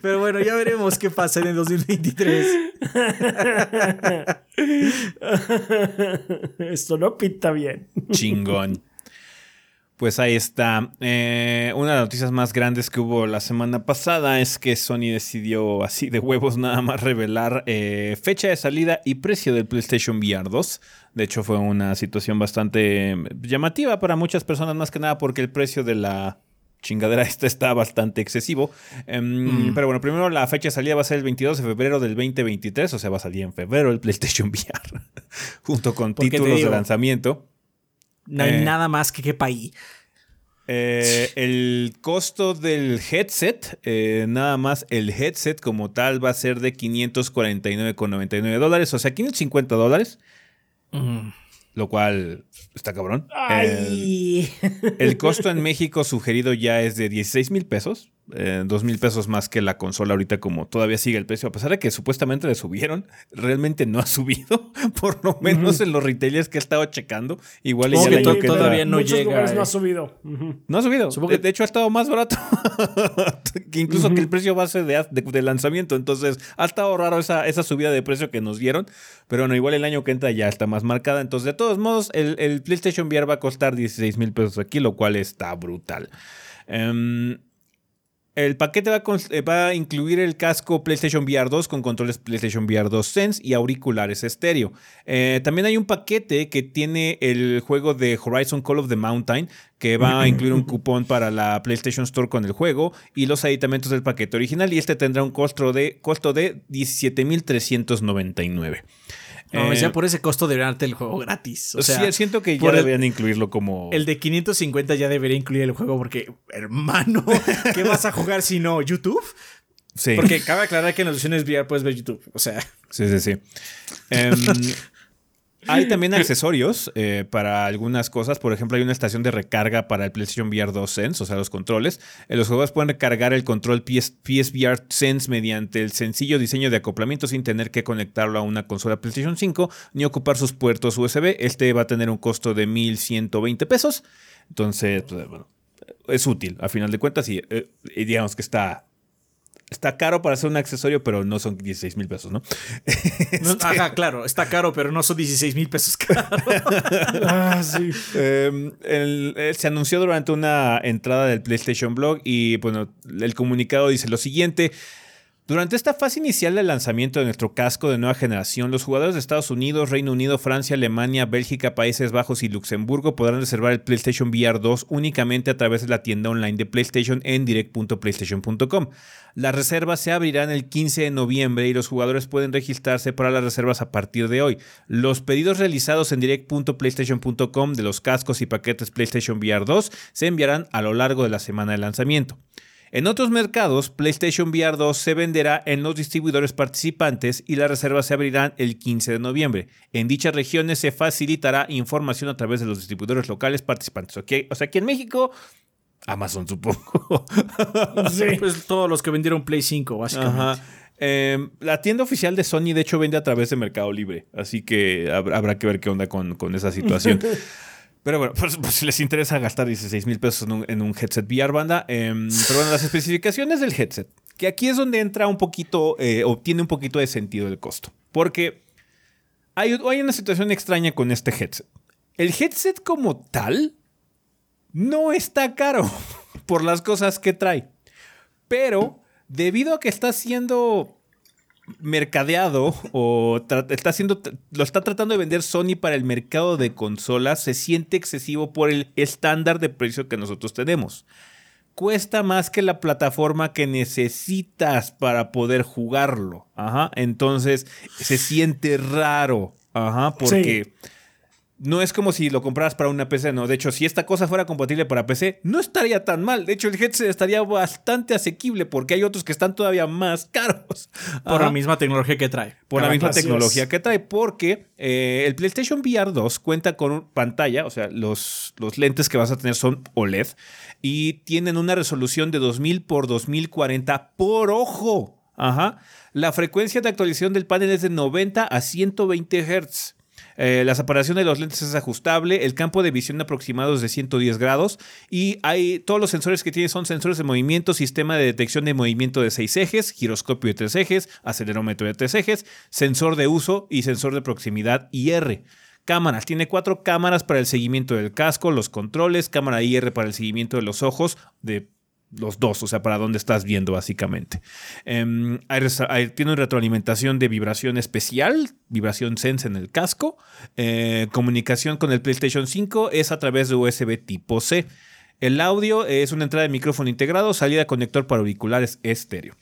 Pero bueno, ya veremos qué pasa en el 2023. Esto no pinta bien. Chingón. Pues ahí está. Eh, una de las noticias más grandes que hubo la semana pasada es que Sony decidió así de huevos nada más revelar eh, fecha de salida y precio del PlayStation VR 2. De hecho fue una situación bastante llamativa para muchas personas, más que nada porque el precio de la chingadera esta está bastante excesivo. Em, mm. Pero bueno, primero la fecha de salida va a ser el 22 de febrero del 2023, o sea, va a salir en febrero el PlayStation VR, junto con títulos de lanzamiento. No hay eh, nada más que quepa ahí. Eh, el costo del headset, eh, nada más el headset como tal va a ser de 549,99 dólares, o sea, 550 dólares. Lo cual está cabrón. El, el, costo en México sugerido ya es de 16 mil pesos dos mil pesos más que la consola ahorita como todavía sigue el precio, a pesar de que supuestamente le subieron, realmente no ha subido, por lo menos en los retailers que he estado checando. Igual ya año que todavía no llega. No ha subido. No ha subido. De hecho ha estado más barato que incluso que el precio base de, de, lanzamiento. Entonces ha estado raro esa, esa subida de precio que nos dieron. Pero bueno, igual el año que entra ya está más marcada. Entonces, de todos modos, el, el PlayStation VR va a costar 16 mil pesos aquí, lo cual está brutal. Um, el paquete eh, va a, incluir el casco PlayStation VR 2 con controles PlayStation VR 2 Sense y auriculares estéreo. Eh, también hay un paquete que tiene el juego de Horizon Call of the Mountain que va a incluir un cupón para la PlayStation Store con el juego y los aditamentos del paquete original y este tendrá un costo de, costo de 17.399. No, Eh, ya por ese costo deberían darte el juego gratis. O sea, sí, siento que ya el- deberían incluirlo como. el de 550 ya debería incluir el juego porque, hermano, ¿qué vas a jugar si no? ¿YouTube? Sí. Porque cabe aclarar que en las versiones VR puedes ver YouTube. O sea, Sí, sí, sí. Em, hay también accesorios eh, para algunas cosas. Por ejemplo, hay una estación de recarga para el PlayStation VR 2 Sense, o sea, los controles. Eh, los jugadores pueden recargar el control PS PSVR Sense mediante el sencillo diseño de acoplamiento sin tener que conectarlo a una consola PlayStation 5 ni ocupar sus puertos USB. Este va a tener un costo de 1.120 pesos. Entonces, pues, bueno, es útil a final de cuentas y, eh, y digamos que está... Está caro para ser un accesorio, pero no son 16 mil pesos, ¿no? no- ajá, claro, está caro, pero no son 16 mil pesos caro. Ah, sí. Eh, el- eh, se anunció durante una entrada del PlayStation Blog y bueno, el comunicado dice lo siguiente. Durante esta fase inicial del lanzamiento de nuestro casco de nueva generación, los jugadores de Estados Unidos, Reino Unido, Francia, Alemania, Bélgica, Países Bajos y Luxemburgo podrán reservar el PlayStation VR 2 únicamente a través de la tienda online de PlayStation en direct.playstation.com. Las reservas se abrirán el 15 de noviembre y los jugadores pueden registrarse para las reservas a partir de hoy. Los pedidos realizados en direct.playstation.com de los cascos y paquetes PlayStation VR 2 se enviarán a lo largo de la semana de lanzamiento. En otros mercados, PlayStation VR 2 se venderá en los distribuidores participantes y las reservas se abrirán el 15 de noviembre. En dichas regiones se facilitará información a través de los distribuidores locales participantes. ¿ok? O sea, aquí en México, Amazon supongo. Sí. Pues todos los que vendieron Play 5, básicamente. Ajá. Eh, la tienda oficial de Sony, de hecho, vende a través de Mercado Libre. Así que hab- habrá que ver qué onda con, con esa situación. Pero bueno, pues, pues, si les interesa gastar 16 mil pesos en un, headset VR, banda. em, pero bueno, las especificaciones del headset. Que aquí es donde entra un poquito, eh, o tiene un poquito de sentido el costo. Porque hay, hay una situación extraña con este headset. El headset como tal no está caro por las cosas que trae. Pero debido a que está siendo mercadeado o está haciendo lo está tratando de vender Sony para el mercado de consolas, se siente excesivo por el estándar de precio que nosotros tenemos. Cuesta más que la plataforma que necesitas para poder jugarlo. Ajá. Entonces se siente raro. Ajá. Porque no es como si lo compraras para una PC, no. De hecho, si esta cosa fuera compatible para PC, no estaría tan mal. De hecho, el headset estaría bastante asequible porque hay otros que están todavía más caros. Por Ajá. la misma tecnología que trae. Por la misma Así es. tecnología que trae, porque eh, el PlayStation VR 2 cuenta con pantalla, o sea, los, los lentes que vas a tener son OLED y tienen una resolución de 2000 por 2040 por ojo. Ajá. La frecuencia de actualización del panel es de 90 a 120 Hz. Eh, la separación de los lentes es ajustable, el campo de visión aproximado es de 110 grados y hay todos los sensores que tiene son sensores de movimiento, sistema de detección de movimiento de 6 ejes, giroscopio de 3 ejes, acelerómetro de 3 ejes, sensor de uso y sensor de proximidad IR. Cámaras, tiene cuatro cámaras para el seguimiento del casco, los controles, cámara IR para el seguimiento de los ojos, de los dos, o sea, para dónde estás viendo básicamente. Em, hay hay- tiene retroalimentación de vibración especial, vibración Sense en el casco. Eh, comunicación con el PlayStation 5 es a través de USB tipo C. El audio es una entrada de micrófono integrado, salida conector para auriculares estéreo.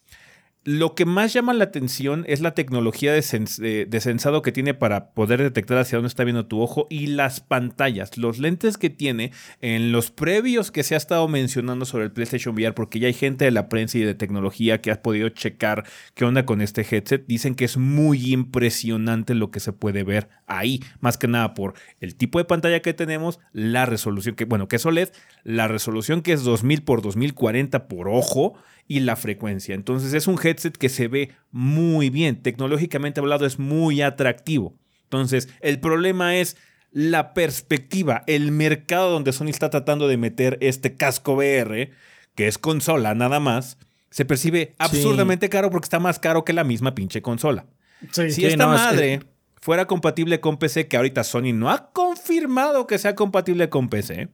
Lo que más llama la atención es la tecnología de, sens- sensado que tiene para poder detectar hacia dónde está viendo tu ojo y las pantallas, los lentes que tiene en los previos que se ha estado mencionando sobre el PlayStation VR, porque ya hay gente de la prensa y de tecnología que ha podido checar qué onda con este headset. Dicen que es muy impresionante lo que se puede ver ahí, más que nada por el tipo de pantalla que tenemos, la resolución que, bueno, que es OLED, la resolución que es 2000 por 2040 por ojo y la frecuencia. Entonces es un headset que se ve muy bien. Tecnológicamente hablado es muy atractivo. Entonces el problema es la perspectiva, el mercado donde Sony está tratando de meter este casco VR, que es consola nada más, se percibe absurdamente caro porque está más caro que la misma pinche consola. Sí. Si Sí, esta no, es madre fuera compatible con PC, que ahorita Sony no ha confirmado que sea compatible con PC,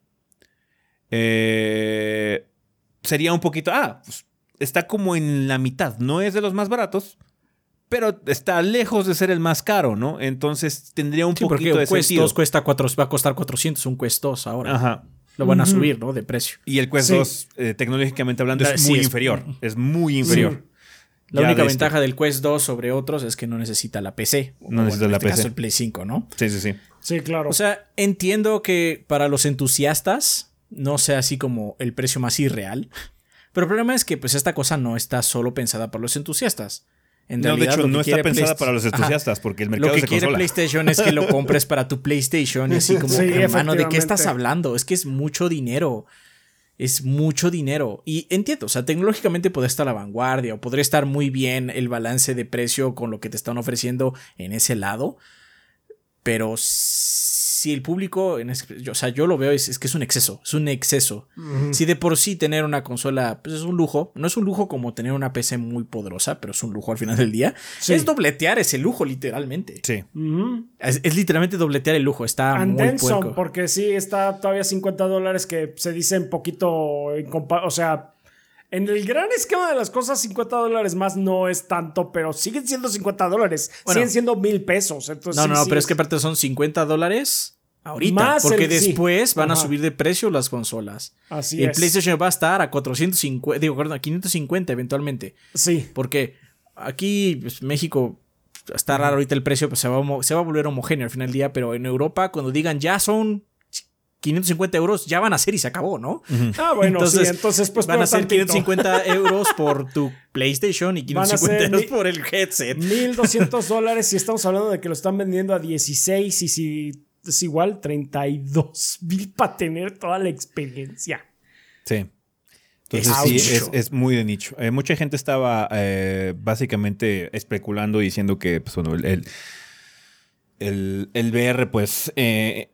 eh, sería un poquito. Ah, pues, está como en la mitad. No es de los más baratos, pero está lejos de ser el más caro, ¿no? Entonces tendría un Sí, porque poquito un de Quest sentido. 2 cuesta cuatro, va a costar 400, un Quest 2 ahora. Ajá. Lo van a subir, ¿no? De precio. Y el Quest Sí. 2, eh, tecnológicamente hablando, es sí, muy es- inferior. Es muy inferior. La Ya única de este. ventaja del Quest 2 sobre otros es que no necesita la PC. No necesita en la este PC. caso el Play 5, ¿no? Sí, sí, sí. Sí, claro. O sea, entiendo que para los entusiastas no sea así como el precio más irreal. Pero el problema es que pues esta cosa no está solo pensada para los entusiastas. En No, de hecho, no está pensada Playst- para los Ajá. entusiastas, porque el mercado Lo que quiere consola. PlayStation es que lo compres para tu PlayStation y así como, Sí, hermano, ¿de qué estás hablando? Es que es mucho dinero. Es mucho dinero. Y entiendo, o sea, tecnológicamente podría estar a la vanguardia o podría estar muy bien el balance de precio con lo que te están ofreciendo en ese lado. Pero si el público, en o sea, yo lo veo, es, es que es un exceso, es un exceso. Si de por sí tener una consola pues es un lujo, no es un lujo como tener una PC muy poderosa, pero es un lujo al final del día, Sí. es dobletear ese lujo literalmente. Sí. Es, es literalmente dobletear el lujo, está And muy then some, puerco. porque sí, está todavía 50 dólares que se dicen poquito, o sea, en el gran esquema de las cosas, 50 dólares más no es tanto, pero siguen siendo 50 dólares, Bueno. siguen siendo mil pesos. Entonces, No, sí, no, pero es que aparte son 50 dólares ahorita. Más porque el- sí. después van a subir de precio las consolas. Así y el es. PlayStation va a estar a 450, digo, perdón, a 550 eventualmente. Sí. Porque aquí, pues, México, está raro ahorita el precio, pues va, se va a volver homogéneo al final del día, pero en Europa, cuando digan ya son 550 euros, ya van a ser y se acabó, ¿no? Ah, bueno, sí, entonces pues van a ser tantito. 550 euros por tu PlayStation y Van a 550 ser euros por el headset. 1200 dólares si estamos hablando de que lo están vendiendo a 16 y si es igual 32 mil para tener toda la experiencia. Sí. Entonces Es sí, es, es muy de nicho. Eh, mucha gente estaba eh, básicamente especulando diciendo que pues, bueno, el, el, el- el VR pues eh,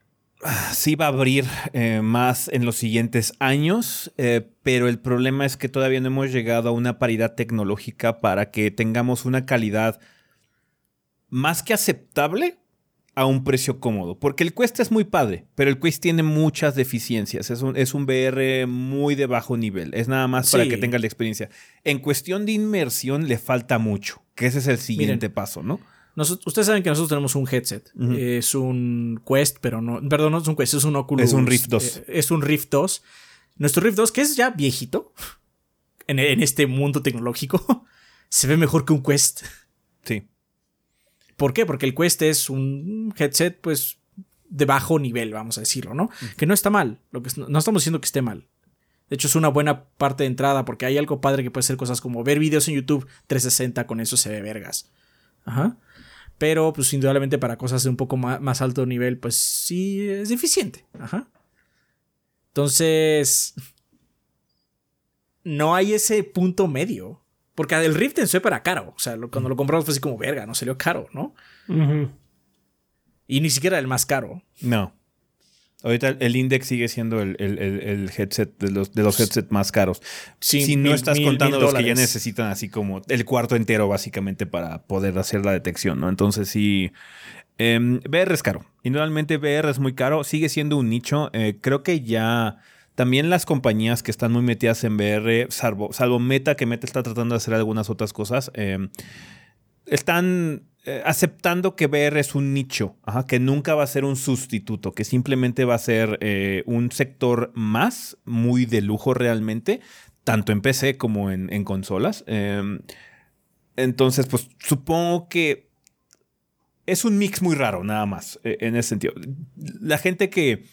sí va a abrir eh, más en los siguientes años, eh, pero el problema es que todavía no hemos llegado a una paridad tecnológica para que tengamos una calidad más que aceptable a un precio cómodo. Porque el Quest es muy padre, pero el Quest tiene muchas deficiencias. Es un, es un VR muy de bajo nivel. Es nada más para que tengas la experiencia. En cuestión de inmersión le falta mucho, que ese es el siguiente Miren. paso, ¿no? Noso- ustedes saben que nosotros tenemos un headset. Es un Quest, pero no. Perdón, no es un Quest, es un Oculus. Es un Rift 2. eh, es un Rift 2. Nuestro Rift 2, que es ya viejito en, en este mundo tecnológico, se ve mejor que un Quest. Sí. ¿Por qué? Porque el Quest es un headset, pues, de bajo nivel, vamos a decirlo, ¿no? Que no está mal. Lo que, no estamos diciendo que esté mal. De hecho, es una buena parte de entrada porque hay algo padre que puede ser cosas como ver videos en YouTube 360, con eso se ve vergas. Ajá. Pero, pues, indudablemente para cosas de un poco ma- más, alto nivel, pues sí es deficiente. Ajá. Entonces, no hay ese punto medio. Porque el Rift en su era caro. O sea, lo- cuando lo compramos fue así como verga, no salió caro, ¿no? Y ni siquiera el más caro. No. Ahorita el- Index sigue siendo el, el- el- el headset de los, de los headsets más caros. Sí, si no mil- estás mil- contando mil los que ya necesitan así como el cuarto entero básicamente para poder hacer la detección, ¿no? Entonces sí, em, VR es caro. Indudablemente VR es muy caro, sigue siendo un nicho. Eh, creo que ya también las compañías que están muy metidas en VR, salvo, salvo Meta, que Meta está tratando de hacer algunas otras cosas, em, están eh, aceptando que VR es un nicho, que nunca va a ser un sustituto, que simplemente va a ser eh, un sector más, muy de lujo realmente, tanto en PC como en, consolas. Em, entonces, pues supongo que es un mix muy raro, nada más, eh, en ese sentido. La gente que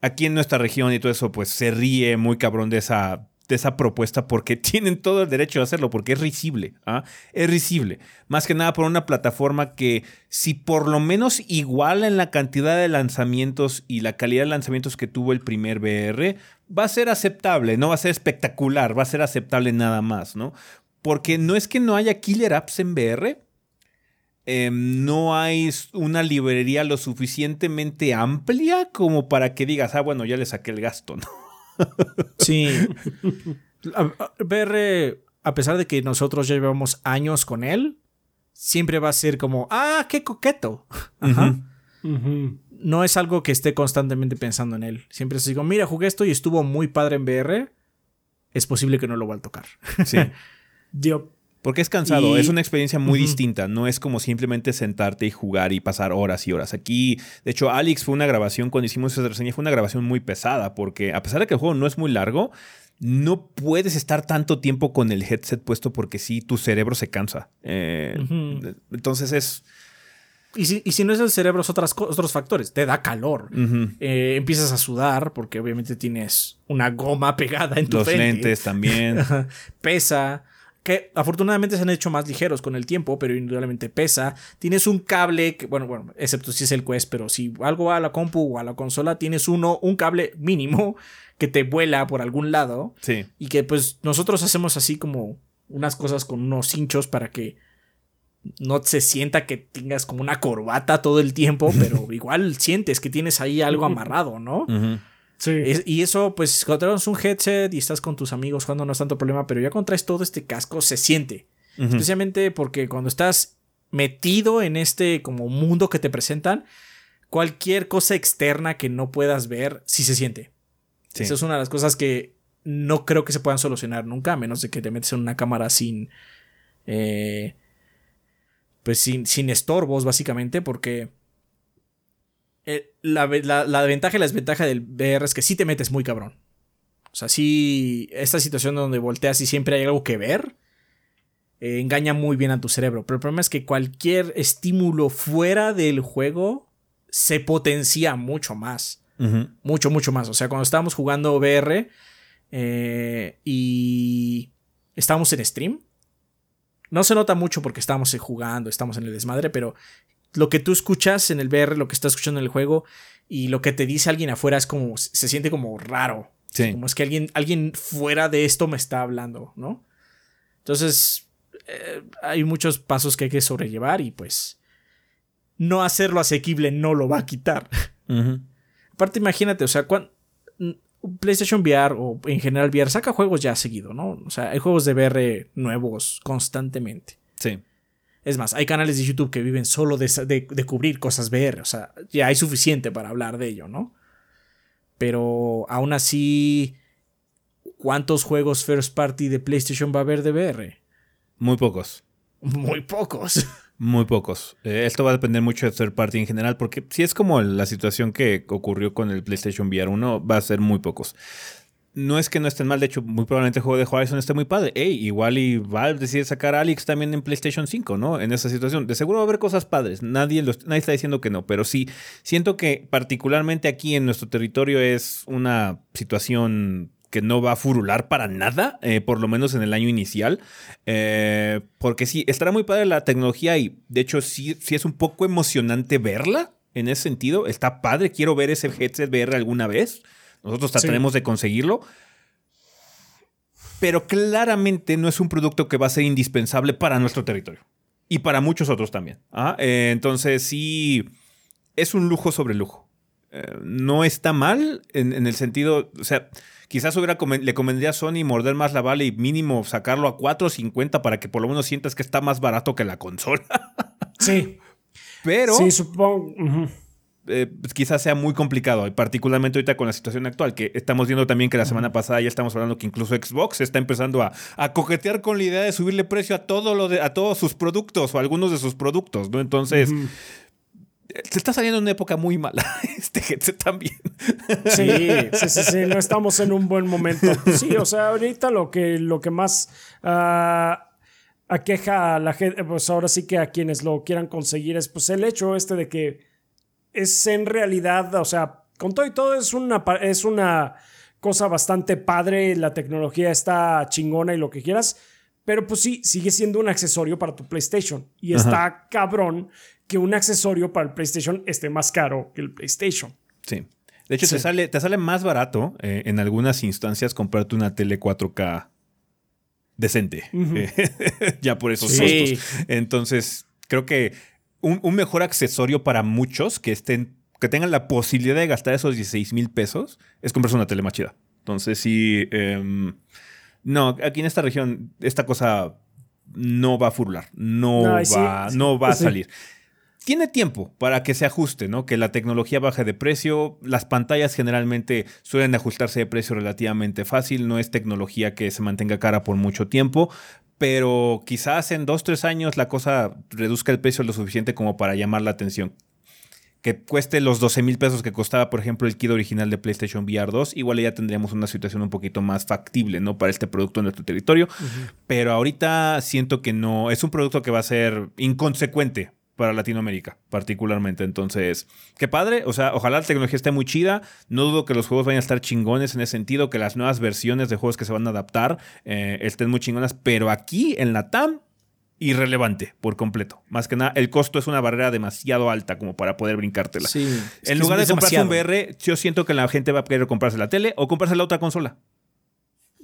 aquí en nuestra región y todo eso, pues se ríe muy cabrón de esa, de esa propuesta porque tienen todo el derecho de hacerlo, porque es risible. ¿ah? Es risible. Más que nada por una plataforma que, si por lo menos iguala en la cantidad de lanzamientos y la calidad de lanzamientos que tuvo el primer VR, va a ser aceptable, no va a ser espectacular, va a ser aceptable nada más, ¿no? Porque no es que no haya killer apps en VR, em, no hay una librería lo suficientemente amplia como para que digas, ah, bueno, ya le saqué el gasto, ¿no? Sí. A- a- VR, a pesar de que nosotros ya llevamos años con él, siempre va a ser como, ah, qué coqueto. Ajá. No es algo que esté constantemente pensando en él. Siempre es digo, mira, jugué esto y estuvo muy padre en VR. Es posible que no lo vuelva a tocar. Sí. Yo- Porque es cansado, Y- es una experiencia muy distinta, no es como simplemente sentarte y jugar y pasar horas y horas. Aquí, de hecho, Alex fue una grabación, cuando hicimos esa reseña, fue una grabación muy pesada, porque a pesar de que el juego no es muy largo, no puedes estar tanto tiempo con el headset puesto porque sí, tu cerebro se cansa. Eh. Entonces es... Y si, y si no es el cerebro, es otras, otros factores. Te da calor. Eh, empiezas a sudar porque obviamente tienes una goma pegada en tu Los frente. lentes también. Pesa. Que afortunadamente se han hecho más ligeros con el tiempo, pero indudablemente pesa. Tienes un cable, que, bueno, bueno, excepto si es el Quest, pero si algo va a la compu o a la consola, tienes uno, un cable mínimo que te vuela por algún lado. Sí. Y que pues nosotros hacemos así como unas cosas con unos hinchos para que no se sienta que tengas como una corbata todo el tiempo, pero igual sientes que tienes ahí algo amarrado, ¿no? Sí. Es- y eso, pues, cuando traes un headset y estás con tus amigos jugando no es tanto problema, pero ya cuando traes todo este casco se siente. Especialmente porque cuando estás metido en este como mundo que te presentan, cualquier cosa externa que no puedas ver, sí se siente. Sí. Esa es una de las cosas que no creo que se puedan solucionar nunca, a menos de que te metes en una cámara sin. eh, pues sin, sin estorbos, básicamente, porque. Eh, la, la- la ventaja y la desventaja del VR es que sí te metes muy cabrón. O sea, sí. Esta situación donde volteas y siempre hay algo que ver. eh, engaña muy bien a tu cerebro. Pero el problema es que cualquier estímulo fuera del juego se potencia mucho más. Mucho, mucho más. O sea, cuando estábamos jugando VR eh, y estábamos en stream, no se nota mucho porque estamos jugando, estamos en el desmadre, pero lo que tú escuchas en el VR, lo que estás escuchando en el juego y lo que te dice alguien afuera es como, se siente como raro. Sí. Como es que alguien, alguien fuera de esto me está hablando, ¿no? Entonces, eh, hay muchos pasos que hay que sobrellevar y pues no hacerlo asequible no lo va a quitar. Aparte, imagínate, o sea, cuan- mm, PlayStation VR o en general VR saca juegos ya seguido, ¿no? O sea, hay juegos de VR nuevos constantemente. Sí. Es más, hay canales de YouTube que viven solo de, de cubrir cosas VR, o sea, ya hay suficiente para hablar de ello, ¿no? Pero aún así, ¿cuántos juegos first party de PlayStation va a haber de VR? Muy pocos. Muy pocos. Muy pocos. Eh, esto va a depender mucho de third party en general, porque si es como la situación que ocurrió con el PlayStation VR 1, va a ser muy pocos. No es que no estén mal, de hecho, muy probablemente el juego de Horizon esté muy padre. Ey, igual y Valve decide sacar a Alex también en PlayStation 5, ¿no? En esa situación. De seguro va a haber cosas padres. Nadie, lo- nadie está diciendo que no, pero sí, siento que particularmente aquí en nuestro territorio es una situación que no va a furular para nada, eh, por lo menos en el año inicial. Eh, porque sí, estará muy padre la tecnología y de hecho sí, sí es un poco emocionante verla en ese sentido. Está padre, quiero ver ese headset VR alguna vez. Nosotros trataremos de conseguirlo. Pero claramente no es un producto que va a ser indispensable para nuestro territorio. Y para muchos otros también. ¿ah? Eh, entonces sí, es un lujo sobre lujo. Eh, no está mal en, en el sentido, o sea, quizás hubiera comen- le convendría a Sony morder más la bala y mínimo sacarlo a 4.50 para que por lo menos sientas que está más barato que la consola. Sí. Pero Sí, supongo. Eh, pues, quizás sea muy complicado, y particularmente ahorita con la situación actual, que estamos viendo también que la semana pasada ya estamos hablando que incluso Xbox está empezando a, a coquetear con la idea de subirle precio a todo lo de, a todos sus productos o a algunos de sus productos, ¿no? Entonces, eh, se está saliendo una época muy mala este headset también. Sí, sí, sí, sí, no estamos en un buen momento. Sí, o sea, ahorita lo que, lo que más ah, aqueja a la gente, pues ahora sí que a quienes lo quieran conseguir es pues el hecho este de que es en realidad, o sea, con todo y todo es una, es una cosa bastante padre, la tecnología está chingona y lo que quieras, pero pues sí, sigue siendo un accesorio para tu PlayStation y está cabrón que un accesorio para el PlayStation esté más caro que el PlayStation. Sí. De hecho, te, sale, te sale más barato eh, en algunas instancias comprarte una tele 4K decente. Eh, ya por esos Sí. costos. Entonces, creo que un, un mejor accesorio para muchos que estén, que tengan la posibilidad de gastar esos 16 mil pesos es comprarse una tele más chida. Entonces, sí. em, no, aquí en esta región, esta cosa no va a furular. No sí. va, no va a Sí. Tiene tiempo para que se ajuste, ¿no? Que la tecnología baje de precio. Las pantallas generalmente suelen ajustarse de precio relativamente fácil. No es tecnología que se mantenga cara por mucho tiempo. Pero quizás en dos, tres años la cosa reduzca el precio lo suficiente como para llamar la atención que cueste los 12 mil pesos que costaba, por ejemplo, el kit original de PlayStation VR 2, igual ya tendríamos una situación un poquito más factible, ¿no? Para este producto en nuestro territorio. Pero ahorita siento que no, es un producto que va a ser inconsecuente para Latinoamérica, particularmente. Entonces, qué padre. O sea, ojalá la tecnología esté muy chida. No dudo que los juegos vayan a estar chingones en ese sentido, que las nuevas versiones de juegos que se van a adaptar eh, estén muy chingonas. Pero aquí en la TAM, irrelevante por completo. Más que nada, el costo es una barrera demasiado alta como para poder brincártela. Sí. en lugar de comprarse un VR, yo siento que la gente va a querer comprarse la tele o comprarse la otra consola.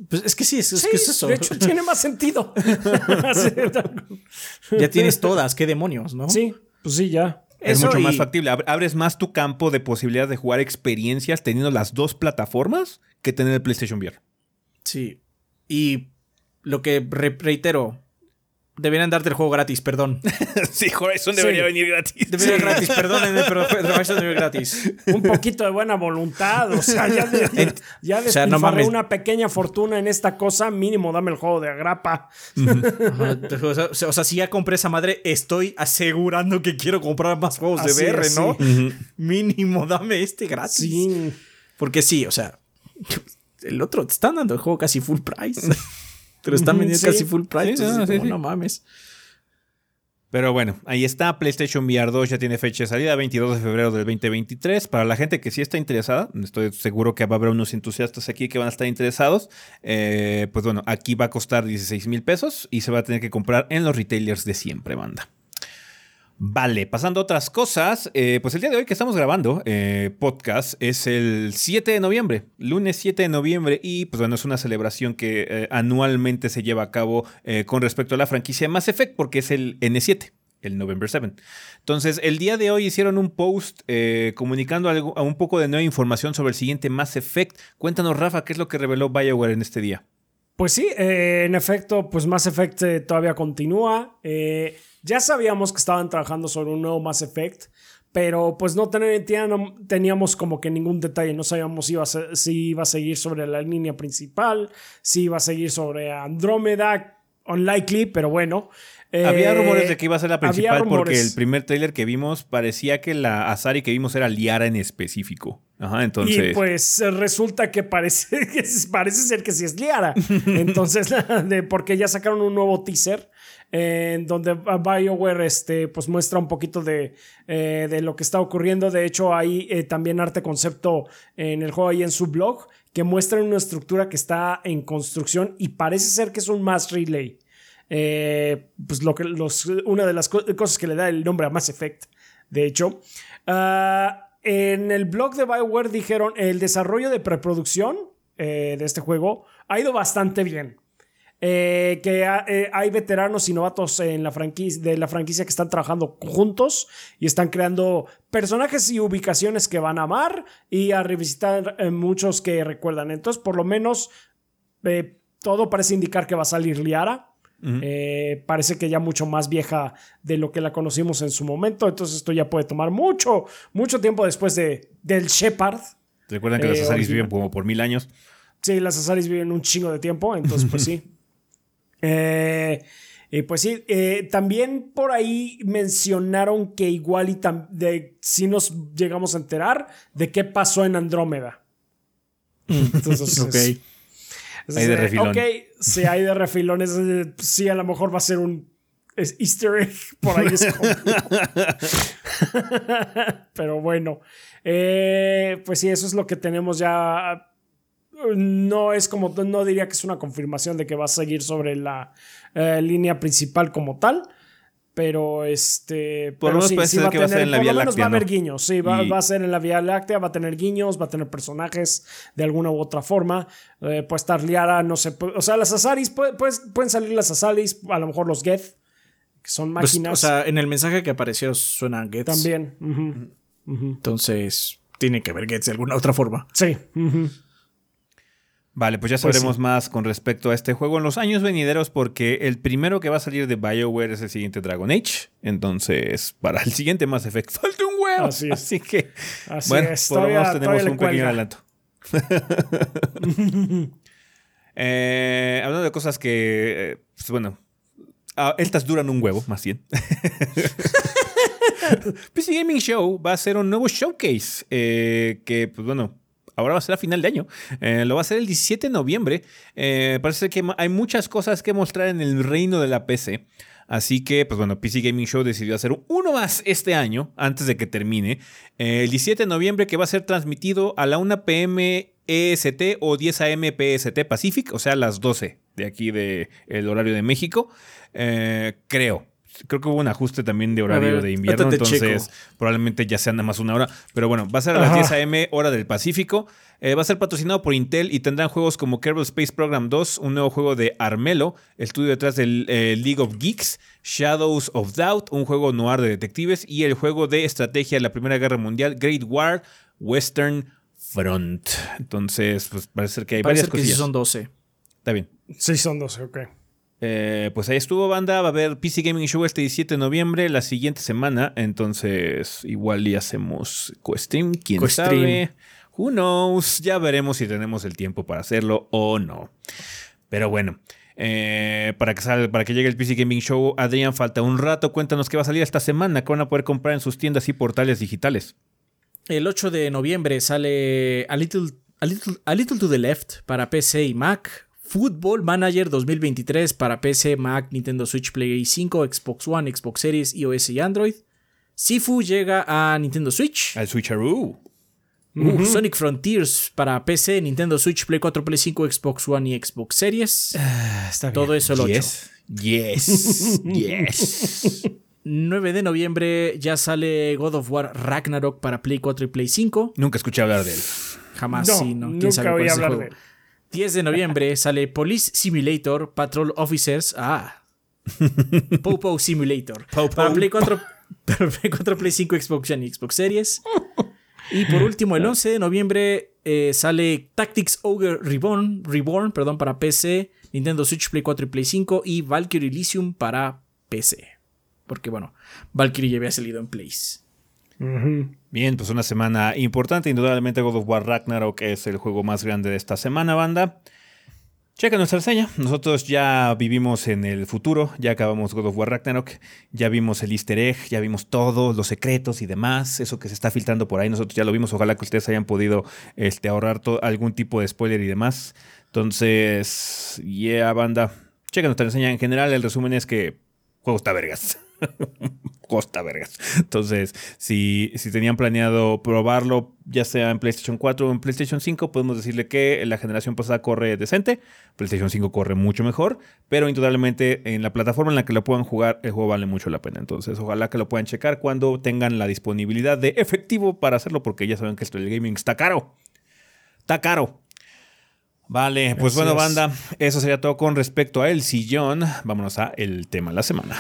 Pues es que sí, es, que es eso. De hecho, tiene más sentido. ya tienes todas, qué demonios, ¿no? Sí, pues sí, ya. Es mucho más factible. Abres más tu campo de posibilidades de jugar experiencias teniendo las dos plataformas que tener el PlayStation VR. Sí. Y lo que reitero, Deberían darte el juego gratis, perdón. sí, Horizon debería venir gratis. Debería gratis, perdónenme, pero Horizon debería gratis. Un poquito de buena voluntad, o sea, ya, de, ya, una pequeña fortuna en esta cosa, mínimo dame el juego de agrapa. o, sea, si ya compré esa madre, estoy asegurando que quiero comprar más juegos de VR, ¿no? Mínimo dame este gratis. Sí. Porque sí, o sea, el otro te están dando el juego casi full price. Pero están vendiendo casi full price. no, mames. Pero bueno, ahí está. PlayStation VR 2 ya tiene fecha de salida, 22 de febrero del 2023. Para la gente que sí está interesada, estoy seguro que va a haber unos entusiastas aquí que van a estar interesados. Eh, pues bueno, aquí va a costar 16 mil pesos y se va a tener que comprar en los retailers de siempre, banda. Vale, pasando a otras cosas, eh, pues el día de hoy que estamos grabando eh, podcast es el 7 de noviembre, lunes 7 de noviembre, y pues bueno, es una celebración que eh, anualmente se lleva a cabo con respecto a la franquicia Mass Effect, porque es el N7 el November 7. Entonces, el día de hoy hicieron un post comunicando algo, un poco de nueva información sobre el siguiente Mass Effect. Cuéntanos, Rafa, ¿qué es lo que reveló BioWare en este día? Pues sí, en efecto, pues Mass Effect todavía continúa. Ya sabíamos que estaban trabajando sobre un nuevo Mass Effect, pero pues no teníamos como que ningún detalle, no sabíamos si iba, a si iba a seguir sobre la línea principal, si iba a seguir sobre Andrómeda, unlikely, pero bueno. había rumores de que iba a ser la principal porque el primer trailer que vimos parecía que la Azari que vimos era Liara en específico. Ajá, entonces. Y pues resulta que parece, que parece ser que sí es Liara. Entonces, de, porque ya sacaron un nuevo teaser en donde BioWare este, pues muestra un poquito de, eh, de, lo que está ocurriendo. De hecho, hay eh, también arte concepto en el juego y en su blog que muestra una estructura que está en construcción y parece ser que es un mass relay. Eh, pues lo que, los, una de las cosas que le da el nombre a Mass Effect, de hecho. Ah, en el blog de BioWare dijeron el desarrollo de preproducción de este juego ha ido bastante bien. Eh, que eh, hay veteranos y novatos en la franquicia, de la franquicia que están trabajando juntos y están creando personajes y ubicaciones que van a amar y a revisitar eh, muchos que recuerdan. Entonces, por lo menos, todo parece indicar que va a salir Liara. parece que ya mucho más vieja de lo que la conocimos en su momento. Entonces, esto ya puede tomar mucho, mucho tiempo después de, del Shepard. Recuerdan que los Azaris viven como por mil años. Sí, las Azaris viven un chingo de tiempo. Entonces, pues sí. Eh, y pues sí, eh, también por ahí mencionaron que igual y de, si nos llegamos a enterar de qué pasó en Andrómeda. Entonces, ok. hay de refilón. Ok, si hay de refilones. Sí, a lo mejor va a ser un easter egg por ahí. Pero bueno, eh, pues sí, eso es lo que tenemos ya no es como, no diría que es una confirmación de que va a seguir sobre la eh, línea principal como tal. Pero este. Por lo menos sí, va, a ser en la Vía Láctea. va a haber guiños. Sí, va, a ser en la Vía Láctea, va a tener guiños, va a tener personajes de alguna u otra forma. Eh, puede estar liada, no sé. O sea, las Azaris, pueden salir las Azaris, a lo mejor los Geth, que son pues, máquinas. o sea, en el mensaje que apareció suenan Geths. También. Entonces, tiene que ver Geths de alguna otra forma. Sí. Vale, pues ya Pues sabremos sí. más con respecto a este juego en los años venideros porque el primero que va a salir de BioWare es el siguiente Dragon Age. Entonces, para el siguiente Mass Effect falta un huevo. Así que, Así bueno, es, por lo menos tenemos un pequeño cuelga. adelanto. Eh, hablando de cosas que, eh, pues, bueno, ah, estas duran un huevo, más bien. PC Gaming Show va a ser un nuevo showcase eh, que, pues bueno, ahora va a ser a final de año. Eh, lo va a ser el 17 de noviembre. Eh, parece que hay muchas cosas que mostrar en el reino de la PC. Así que, pues bueno, PC Gaming Show decidió hacer uno más este año, antes de que termine. Eh, el 17 de noviembre, que va a ser transmitido a la 1 pm EST o 10 am PST Pacific, o sea, las 12 de aquí del horario de México. Creo. Creo que hubo un ajuste también de horario ver, de invierno, entonces checo. probablemente ya sea nada más una hora. Pero bueno, va a ser a las Ajá. 10 a.m. hora del Pacífico. Eh, va a ser patrocinado por Intel y tendrán juegos como Kerbal Space Program 2, un nuevo juego de Armelo, el estudio detrás del eh, League of Geeks, Shadows of Doubt, un juego noir de detectives y el juego de estrategia de la Primera Guerra Mundial, Great War Western Front. Entonces, pues parece ser que hay Parece varias que sí cosillas. son 12. Está bien. Sí, son 12, ok. Eh, pues ahí estuvo banda, va a haber PC Gaming Show este 17 de noviembre, la siguiente semana, entonces igual y hacemos co-stream, quién sabe, who knows, ya veremos si tenemos el tiempo para hacerlo o no. Pero bueno, eh, para, que sal- para que llegue el PC Gaming Show, Adrián, falta un rato, cuéntanos qué va a salir esta semana, que van a poder comprar en sus tiendas y portales digitales. El 8 de noviembre sale A Little, A Little, A Little to the Left para PC y Mac. Football Manager 2023 para PC, Mac, Nintendo Switch, Play 5, Xbox One, Xbox Series, iOS y Android. Sifu llega a Nintendo Switch. Al Switcheroo. Uh, Sonic Frontiers para PC, Nintendo Switch, Play 4, Play 5, Xbox One y Xbox Series. Está bien. Todo eso el 8. Yes, yes, yes. 9 de noviembre ya sale God of War Ragnarok para Play 4 y Play 5. Nunca escuché hablar de él. Jamás, No, sí, no. ¿Quién nunca sabe cuál voy a es el hablar juego? de él. 10 de noviembre sale Police Simulator Patrol Officers. Ah. Popo Simulator. Popo. Para Play 4, para Play 4, Play 5, Xbox One y Xbox Series. Y por último, el 11 de noviembre eh, sale Tactics Ogre Reborn, Reborn perdón, para PC, Nintendo Switch, Play 4 y Play 5 y Valkyrie Elysium para PC. Porque bueno, Valkyrie ya había salido en Plays. Ujú. Bien, pues una semana importante. Indudablemente God of War Ragnarok es el juego más grande de esta semana, banda. Checa nuestra reseña. Nosotros ya vivimos en el futuro, ya acabamos God of War Ragnarok, ya vimos el easter egg, ya vimos todos los secretos y demás, eso que se está filtrando por ahí, nosotros ya lo vimos, ojalá que ustedes hayan podido este, ahorrar algún tipo de spoiler y demás. Entonces, yeah, banda, checa nuestra reseña en general, el resumen es que juego está vergas. Costa vergas. Entonces, si, si tenían planeado probarlo, ya sea en PlayStation 4 o en PlayStation 5, podemos decirle que la generación pasada corre decente. PlayStation 5 corre mucho mejor, pero indudablemente en la plataforma en la que lo puedan jugar, el juego vale mucho la pena. Entonces, ojalá que lo puedan checar cuando tengan la disponibilidad de efectivo para hacerlo, porque ya saben que esto del gaming está caro. Está caro. Vale, pues Así bueno, es. banda, eso sería todo con respecto a El Sillón. Vámonos a el tema de la semana.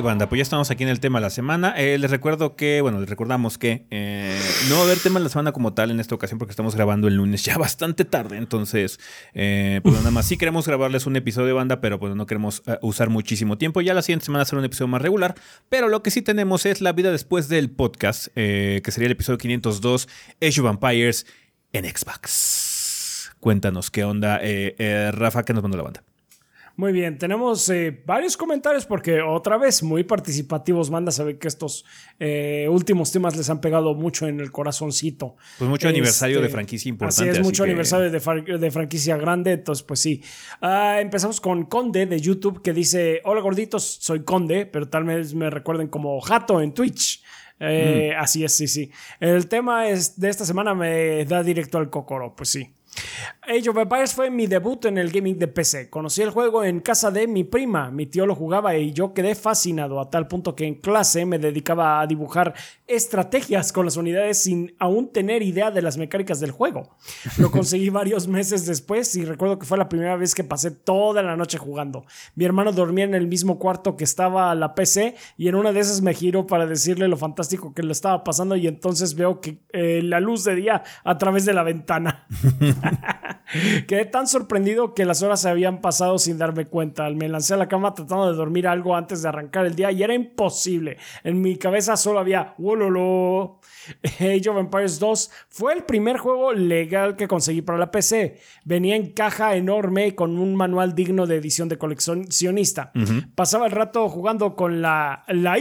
Banda, pues ya estamos aquí en el tema de la semana. Eh, les recuerdo que, bueno, les recordamos que eh, no va a haber tema de la semana como tal en esta ocasión porque estamos grabando el lunes ya bastante tarde. Entonces, eh, pues nada más, sí queremos grabarles un episodio de banda, pero pues no queremos usar muchísimo tiempo. Ya la siguiente semana será un episodio más regular. Pero lo que sí tenemos es la vida después del podcast, que sería el episodio 502, Age Vampires en Xbox. Cuéntanos qué onda, Rafa, que nos mandó la banda. Muy bien, tenemos eh, varios comentarios porque otra vez muy participativos. Manda a ver que estos eh, últimos temas les han pegado mucho en el corazoncito. Pues mucho aniversario Este, de franquicia importante. Así es, mucho que- aniversario de, fran- de franquicia grande, entonces pues sí. Ah, empezamos con Conde de YouTube que dice, hola gorditos, soy Conde, pero tal vez me recuerden como Jato en Twitch. Eh, Así es, sí, sí. El tema es de esta semana me da directo al cocoro, pues sí. Age of Empires fue mi debut en el gaming de PC. Conocí el juego en casa de mi prima. Mi tío lo jugaba y yo quedé fascinado a tal punto que en clase me dedicaba a dibujar estrategias con las unidades sin aún tener idea de las mecánicas del juego. Lo conseguí varios meses después y recuerdo que fue la primera vez que pasé toda la noche jugando. Mi hermano dormía en el mismo cuarto que estaba la PC y en una de esas me giro para decirle lo fantástico que le estaba pasando y entonces veo que eh, la luz de día a través de la ventana. Quedé tan sorprendido que las horas se habían pasado sin darme cuenta. Me lancé a la cama tratando de dormir algo antes de arrancar el día y era imposible. En mi cabeza solo había Wololo. Age of Empires 2 fue el primer juego legal que conseguí para la PC. Venía en caja enorme con un manual digno de edición de coleccionista. Pasaba el rato jugando con la, la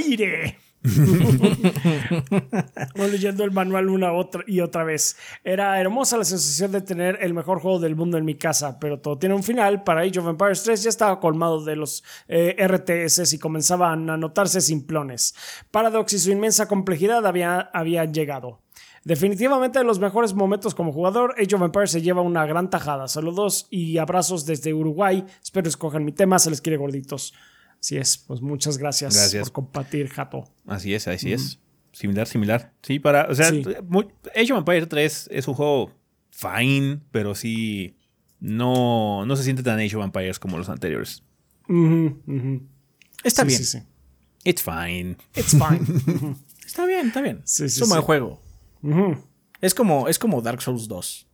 Leyendo el manual una otra y otra vez. Era hermosa la sensación de tener el mejor juego del mundo en mi casa, pero todo tiene un final. Para Age of Empires 3 ya estaba colmado de los eh, RTS y comenzaban a notarse simplones. Paradox y su inmensa complejidad había, habían llegado. Definitivamente de los mejores momentos como jugador, Age of Empires se lleva una gran tajada. Saludos y abrazos desde Uruguay. Espero escojan mi tema, se les quiere gorditos. Así es, pues muchas gracias, por compartir, Jato. Así es, así es. Similar, similar. Sí, para. O sea, Age of Empires 3 es un juego fine, pero sí. No, no se siente tan Age of Empires como los anteriores. Está bien. It's fine. It's fine. está bien, está bien. es un buen juego. es, como, es como Dark Souls 2.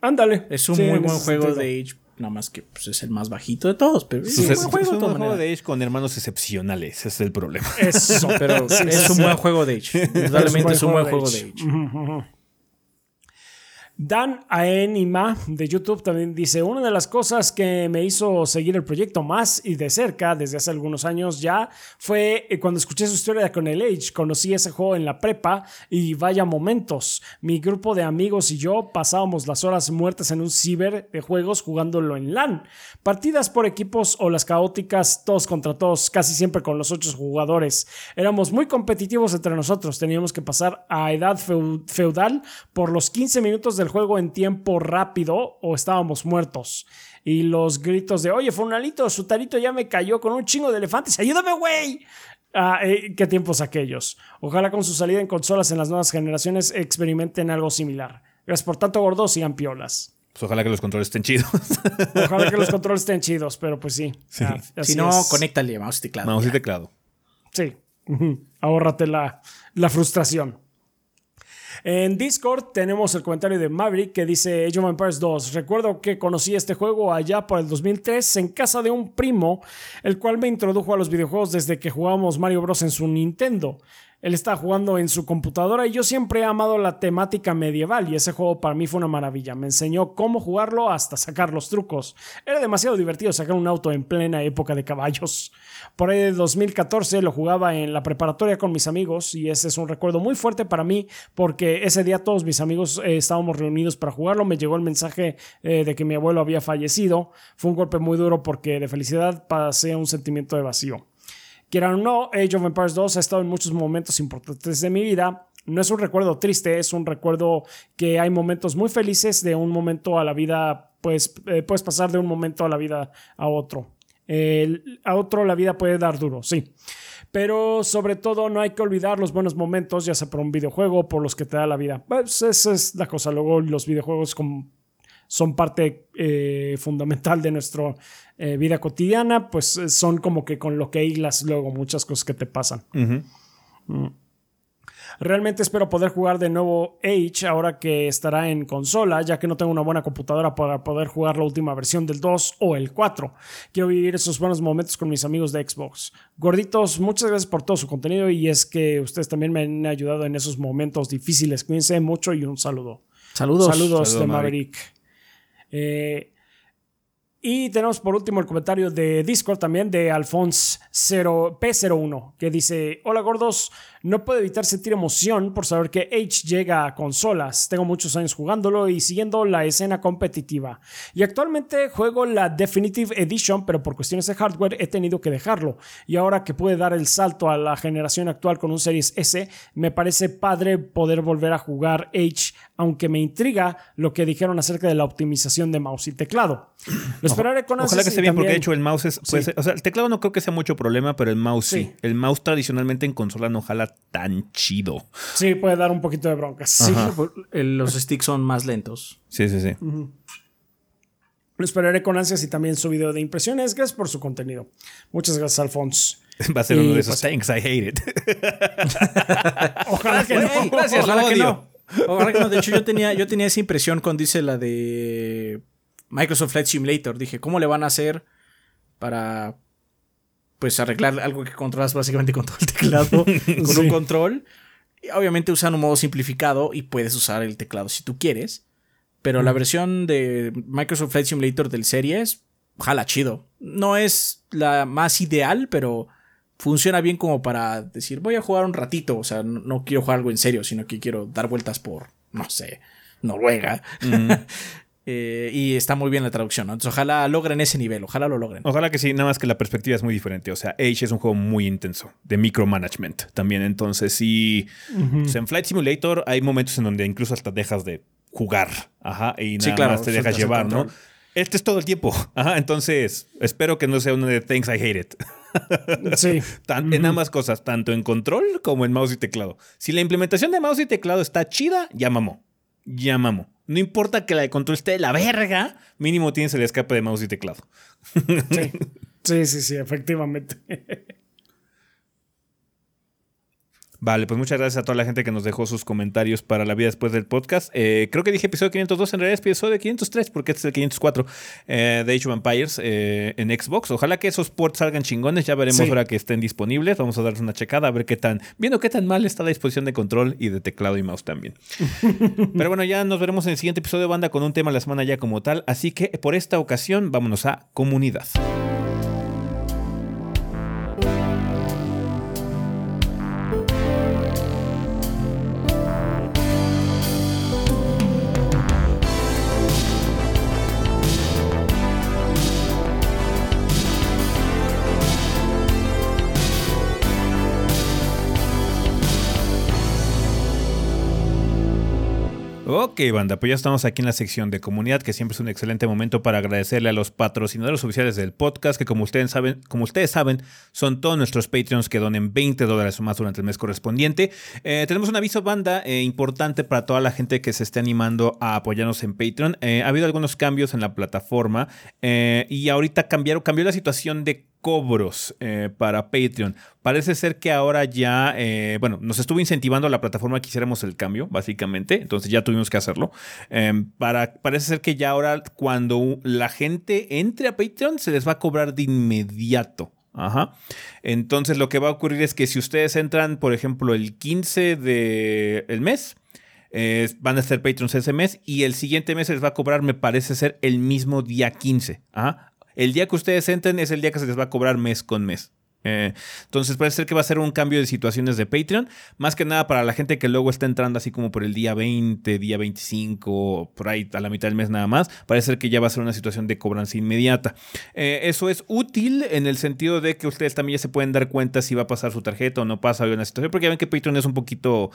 Ándale. Es un muy buen juego de Age Nada más que pues, es el más bajito de todos. Pero es, un buen juego, un juego de Age con hermanos excepcionales. Ese es el problema. Eso, pero es un buen juego de Age. Totalmente es un buen juego de Age. Dan Aenima de YouTube también dice, una de las cosas que me hizo seguir el proyecto más y de cerca desde hace algunos años ya fue eh, cuando escuché su historia con el Age. Conocí ese juego en la prepa y vaya momentos. Mi grupo de amigos y yo pasábamos las horas muertas en un ciber de juegos jugándolo en LAN. Partidas por equipos o las caóticas todos contra todos, casi siempre con los ocho jugadores. Éramos muy competitivos entre nosotros. Teníamos que pasar a edad feudal por los 15 minutos del juego en tiempo rápido o estábamos muertos. Y los gritos de, oye, Fornalito, su tarito ya me cayó con un chingo de elefantes, ayúdame, güey. Ah, eh, qué tiempos aquellos. Ojalá con su salida en consolas en las nuevas generaciones experimenten algo similar. Gracias por tanto, gordo, sigan piolas. Pues ojalá que los controles estén chidos. Ojalá que los controles estén chidos, pero pues sí. Ah, si no, conéctale mouse y teclado. Mouse y teclado. Sí. Ahórrate la, la frustración. En Discord tenemos el comentario de Maverick que dice Age of Empires 2. Recuerdo que conocí este juego allá por el 2003 en casa de un primo, el cual me introdujo a los videojuegos desde que jugábamos Mario Bros. en su Nintendo. Él está jugando en su computadora y yo siempre he amado la temática medieval y ese juego para mí fue una maravilla. Me enseñó cómo jugarlo hasta sacar los trucos. Era demasiado divertido sacar un auto en plena época de caballos. Por ahí de 2014 lo jugaba en la preparatoria con mis amigos y ese es un recuerdo muy fuerte para mí porque ese día todos mis amigos eh, estábamos reunidos para jugarlo. Me llegó el mensaje eh, de que mi abuelo había fallecido. Fue un golpe muy duro porque de felicidad pasé un sentimiento de vacío. Quieran o no, Age of Empires 2 ha estado en muchos momentos importantes de mi vida. No es un recuerdo triste, es un recuerdo que hay momentos muy felices de un momento a la vida, pues eh, puedes pasar de un momento a la vida a otro. a otro la vida puede dar duro, sí. Pero sobre todo no hay que olvidar los buenos momentos, ya sea por un videojuego, por los que te da la vida. Pues esa es la cosa. Luego los videojuegos como son parte eh, fundamental de nuestra eh, vida cotidiana, pues eh, son como que con lo que hilas luego muchas cosas que te pasan. Mm. Realmente espero poder jugar de nuevo Age ahora que estará en consola, ya que no tengo una buena computadora para poder jugar la última versión del 2 o el 4. Quiero vivir esos buenos momentos con mis amigos de Xbox. Gorditos, muchas gracias por todo su contenido y es que ustedes también me han ayudado en esos momentos difíciles. Cuídense mucho y un saludo. Saludos. Saludos, de Maverick. Eh, Y tenemos por último el comentario de Discord también de Alphonse P01 que dice, hola gordos, no puedo evitar sentir emoción por saber que H llega a consolas. Tengo muchos años jugándolo y siguiendo la escena competitiva. Y actualmente juego la Definitive Edition, pero por cuestiones de hardware he tenido que dejarlo. Y ahora que puede dar el salto a la generación actual con un Series S, me parece padre poder volver a jugar H, aunque me intriga lo que dijeron acerca de la optimización de mouse y teclado. Lo esperaré con Ojalá que esté bien, porque de hecho el mouse es. Pues, o sea, el teclado no creo que sea mucho problema, pero el mouse sí. El mouse tradicionalmente en consola no jala tan chido. Sí, puede dar un poquito de broncas. Sí, los sticks son más lentos. Sí, sí, sí. Lo esperaré con ansias y también su video de impresiones. Gracias por su contenido. Muchas gracias, Alfonso. Va a ser uno de esos pues, thanks, I hate it. Ojalá que no. gracias, Ojalá que no. Ojalá que no. De hecho, yo tenía, yo tenía esa impresión cuando dice la de Microsoft Flight Simulator. Dije, ¿cómo le van a hacer para pues arreglar algo que controlas básicamente con todo el teclado, con un control. Y obviamente usan un modo simplificado y puedes usar el teclado si tú quieres. Pero la versión de Microsoft Flight Simulator del Series, jala chido. No es la más ideal, pero funciona bien como para decir, voy a jugar un ratito. O sea, no, quiero jugar algo en serio, sino que quiero dar vueltas por, no sé, Noruega. Eh, y está muy bien la traducción, ¿no? Entonces, ojalá logren ese nivel, ojalá lo logren. Ojalá que sí, nada más que la perspectiva es muy diferente. O sea, Age es un juego muy intenso, de micromanagement también. Entonces, sí. en Flight Simulator hay momentos en donde incluso hasta dejas de jugar. Ajá. Y nada más te dejas llevar, ¿no? Este es todo el tiempo. Ajá. Entonces, espero que no sea uno de Things I Hate It. Sí. En ambas cosas, tanto en control como en mouse y teclado. Si la implementación de mouse y teclado está chida, ya mamó. Ya mamó. No importa que la de control esté de la verga, mínimo tienes el escape de mouse y teclado. Sí, sí, sí, sí efectivamente. Vale, pues muchas gracias a toda la gente que nos dejó sus comentarios para la vida después del podcast. Eh, creo que dije episodio 502, en realidad es episodio 503 porque este es el 504 eh, de Age of Empires eh, en Xbox. Ojalá que esos ports salgan chingones, ya veremos ahora que estén disponibles. Vamos a darles una checada a ver qué tan, viendo qué tan mal está la disposición de control y de teclado y mouse también. Pero bueno, ya nos veremos en el siguiente episodio de banda con un tema la semana ya como tal. Así que por esta ocasión vámonos a comunidad. Ok, banda, pues ya estamos aquí en la sección de comunidad, que siempre es un excelente momento para agradecerle a los patrocinadores oficiales del podcast, que como ustedes saben, como ustedes saben, son todos nuestros Patreons que donen 20 dólares o más durante el mes correspondiente. Eh, tenemos un aviso, banda, eh, importante para toda la gente que se esté animando a apoyarnos en Patreon. Eh, ha habido algunos cambios en la plataforma y ahorita cambió la situación de cobros eh, para Patreon. Parece ser que ahora ya, eh, bueno, nos estuvo incentivando la plataforma que hiciéramos el cambio, básicamente, entonces ya tuvimos que hacerlo. Em, para, parece ser que ya ahora cuando la gente entre a Patreon se les va a cobrar de inmediato. Ajá. Entonces lo que va a ocurrir es que si ustedes entran, por ejemplo, el 15 del mes, van a ser Patreons ese mes y el siguiente mes se les va a cobrar, me parece ser el mismo día 15. Ajá el día que ustedes entren es el día que se les va a cobrar mes con mes. Eh, entonces puede ser que va a ser un cambio de situaciones de Patreon, más que nada para la gente que luego está entrando así como por el día 20, día 25, por ahí a la mitad del mes nada más, parece ser que ya va a ser una situación de cobranza inmediata. Eh, eso es útil en el sentido de que ustedes también ya se pueden dar cuenta si va a pasar su tarjeta o no pasa una situación, porque ya ven que Patreon es un poquito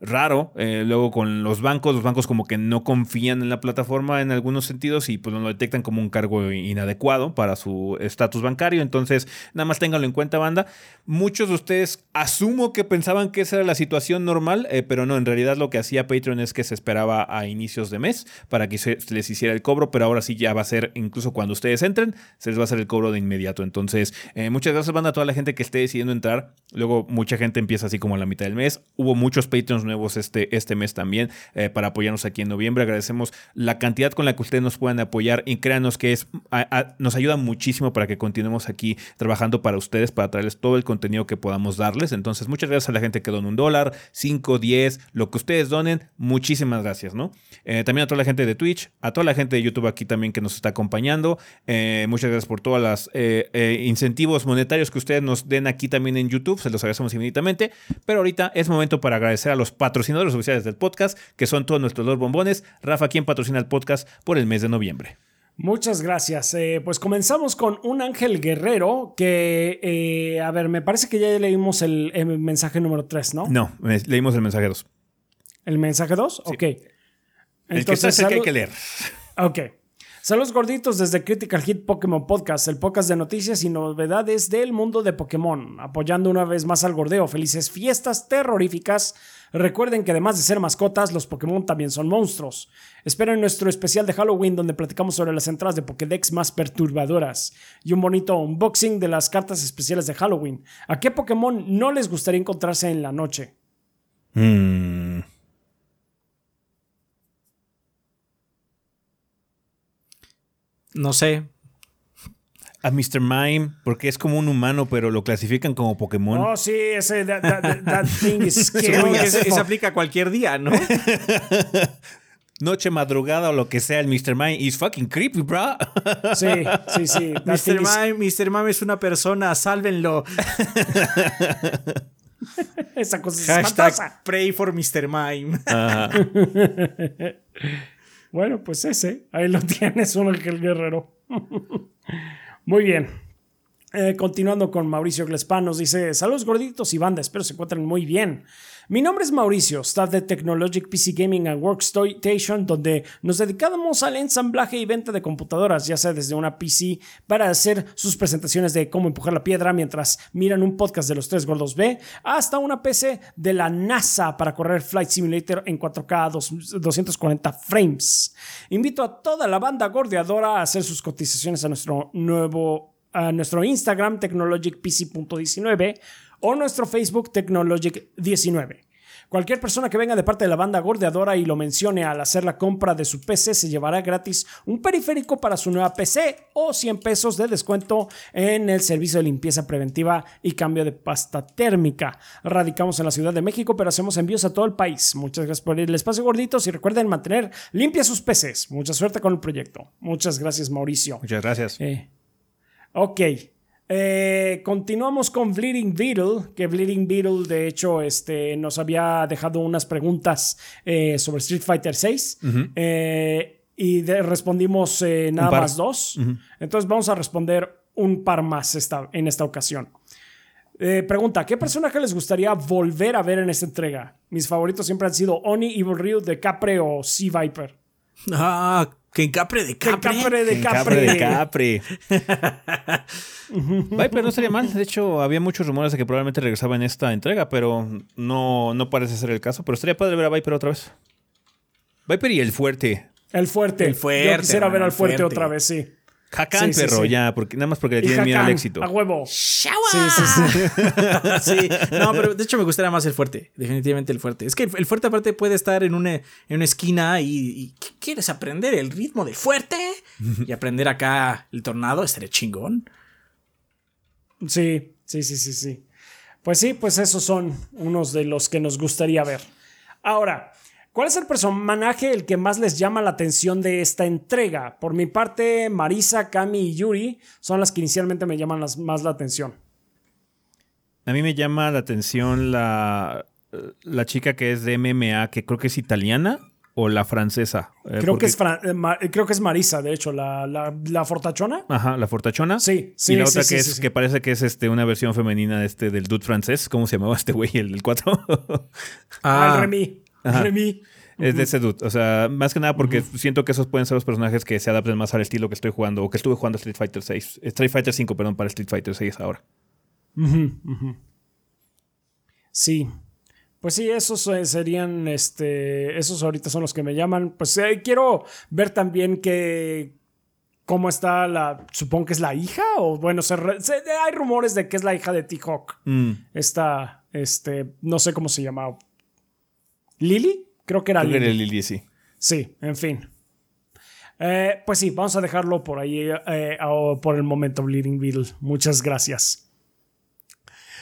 raro. Eh, luego con los bancos, los bancos como que no confían en la plataforma en algunos sentidos y pues lo detectan como un cargo inadecuado para su estatus bancario. Entonces, nada más ténganlo en cuenta, banda. Muchos de ustedes asumo que pensaban que esa era la situación normal, eh, pero no, en realidad lo que hacía Patreon es que se esperaba a inicios de mes para que se les hiciera el cobro, pero ahora sí ya va a ser, incluso cuando ustedes entren, se les va a hacer el cobro de inmediato. Entonces, eh, muchas gracias, banda, a toda la gente que esté decidiendo entrar. Luego, mucha gente empieza así como a la mitad del mes. Hubo muchos Patreons nuevos este, este mes también eh, para apoyarnos aquí en noviembre. Agradecemos la cantidad con la que ustedes nos puedan apoyar y créanos que es, nos ayuda muchísimo para que continuemos aquí trabajando para ustedes, para traerles todo el contenido que podamos darles. Entonces, muchas gracias a la gente que dona un dólar, 5, 10, lo que ustedes donen. Muchísimas gracias, ¿no? Eh, también a toda la gente de Twitch, a toda la gente de YouTube aquí también que nos está acompañando. Eh, muchas gracias por todos los incentivos monetarios que ustedes nos den aquí también en YouTube. Se los agradecemos infinitamente. Pero ahorita es momento para agradecer a los patrocinadores oficiales del podcast, que son todos nuestros dos bombones. Rafa, quien patrocina el podcast por el mes de noviembre. Muchas gracias. Eh, pues comenzamos con un ángel guerrero que, eh, a ver, me parece que ya leímos el, mensaje número 3, ¿no? No, leímos el mensaje 2. ¿El mensaje 2? Ok. Entonces, el que, que hay que leer. Ok. Saludos gorditos desde Critical Hit Pokémon Podcast, el podcast de noticias y novedades del mundo de Pokémon, apoyando una vez más al gordeo. Felices fiestas terroríficas. Recuerden que además de ser mascotas, los Pokémon también son monstruos. Esperen nuestro especial de Halloween donde platicamos sobre las entradas de Pokédex más perturbadoras y un bonito unboxing de las cartas especiales de Halloween. ¿A qué Pokémon no les gustaría encontrarse en la noche? Hmm. No sé. A Mr. Mime, porque es como un humano, pero lo clasifican como Pokémon. Oh, sí, ese that, thing is scary. se aplica cualquier día, ¿no? Noche, madrugada o lo que sea, el Mr. Mime is fucking creepy, bro. Sí, sí, sí. Mr. Mime, Mr. Mime es una persona, sálvenlo. Esa cosa es Hashtag pray for Mr. Mime. Bueno, pues ese, ahí lo tienes, un ángel guerrero. Muy bien. Eh, continuando con Mauricio Glespanos, dice: Saludos gorditos y banda, espero se encuentren muy bien. Mi nombre es Mauricio, staff de Technologic PC Gaming and Workstation, donde nos dedicamos al ensamblaje y venta de computadoras, ya sea desde una PC para hacer sus presentaciones de cómo empujar la piedra mientras miran un podcast de los tres gordos B, hasta una PC de la NASA para correr Flight Simulator en 4K 240 frames. Invito a toda la banda gordeadora a hacer sus cotizaciones a nuestro nuevo a nuestro Instagram technologicpc.19 o nuestro Facebook Technologic19. Cualquier persona que venga de parte de la banda gordeadora y lo mencione al hacer la compra de su PC se llevará gratis un periférico para su nueva PC o 100 pesos de descuento en el servicio de limpieza preventiva y cambio de pasta térmica. Radicamos en la Ciudad de México, pero hacemos envíos a todo el país. Muchas gracias por el espacio gorditos y recuerden mantener limpias sus PCs. Mucha suerte con el proyecto. Muchas gracias, Mauricio. Muchas gracias. Eh, ok. Eh, continuamos con Bleeding Beetle, que Bleeding Beetle de hecho este, nos había dejado unas preguntas eh, sobre Street Fighter VI eh, y respondimos nada más dos. Entonces vamos a responder un par más esta, en esta ocasión. pregunta, ¿qué personaje les gustaría volver a ver en esta entrega? Mis favoritos siempre han sido Oni, Evil Ryu, de Capre o Sea Viper. Ah, que Capre de Capre. Capre de Capre. de Capre. Viper no sería mal. De hecho, había muchos rumores de que probablemente regresaba en esta entrega, pero no, no parece ser el caso. Pero estaría padre ver a Viper otra vez. Viper y el fuerte. El fuerte. El fuerte. Yo quisiera ver al fuerte, otra vez, sí. Hakan, perro, ya, porque, nada más porque le tienen miedo al éxito. A huevo. Sí, sí, sí. No, pero de hecho me gustaría más el fuerte. Definitivamente el fuerte. Es que el, fuerte, aparte, puede estar en una, en una esquina y, ¿Quieres aprender el ritmo del fuerte? y aprender acá el tornado, estaría chingón. Sí, sí, sí, sí, sí. Pues sí, pues esos son unos de los que nos gustaría ver. Ahora, ¿cuál es el personaje el que más les llama la atención de esta entrega? Por mi parte, Marisa, Kami y Yuri son las que inicialmente me llaman más la atención. A mí me llama la atención la, la chica que es de MMA, que creo que es italiana o la francesa? Eh, creo, que es eh, creo que es Marisa, de hecho, la, la, fortachona. Ajá, la fortachona. Sí, sí. Y la otra que, es, que parece que es este, una versión femenina de este, del dude francés. ¿Cómo se llamaba este güey, el del 4? ah, el Remy. Remy. Es de ese dude. O sea, más que nada porque siento que esos pueden ser los personajes que se adapten más al estilo que estoy jugando o que estuve jugando Street Fighter 6. Street Fighter 5, perdón, para Street Fighter 6 ahora. Sí. Pues sí, esos eh, serían, este, esos ahorita son los que me llaman. Pues eh, quiero ver también que, cómo está la, supongo que es la hija, o bueno, se, hay rumores de que es la hija de T-Hawk. Mm. Esta, este, no sé cómo se llama. ¿Lili? Creo que era Creo que era Lili, sí. Sí, en fin. Eh, pues sí, vamos a dejarlo por ahí eh, por el momento, Bleeding Beetle. Muchas gracias.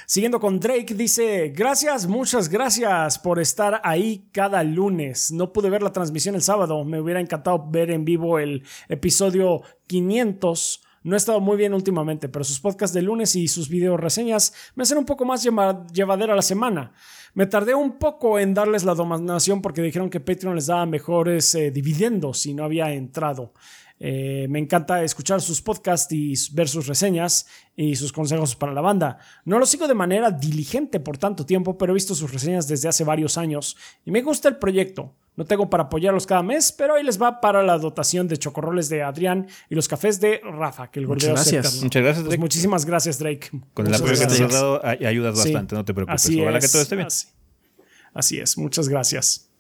Siguiendo con Drake, dice, gracias, muchas gracias por estar ahí cada lunes. No pude ver la transmisión el sábado, me hubiera encantado ver en vivo el episodio 500. No he estado muy bien últimamente, pero sus podcasts de lunes y sus video reseñas me hacen un poco más lleva- llevadera la semana. Me tardé un poco en darles la donación porque dijeron que Patreon les daba mejores eh, dividendos y no había entrado. Eh, me encanta escuchar sus podcasts y ver sus reseñas y sus consejos para la banda. No lo sigo de manera diligente por tanto tiempo, pero he visto sus reseñas desde hace varios años y me gusta el proyecto. No tengo para apoyarlos cada mes, pero ahí les va para la dotación de chocorroles de Adrián y los cafés de Rafa, que el Muchas gordeo es gracias. Muchas gracias, Pues Drake. muchísimas gracias, Drake. Con el Muchas apoyo que nos gracias. has dado, ay- ayudas Sí. bastante, no te preocupes. Así Ojalá es, que todo esté bien. Así, así es, muchas gracias.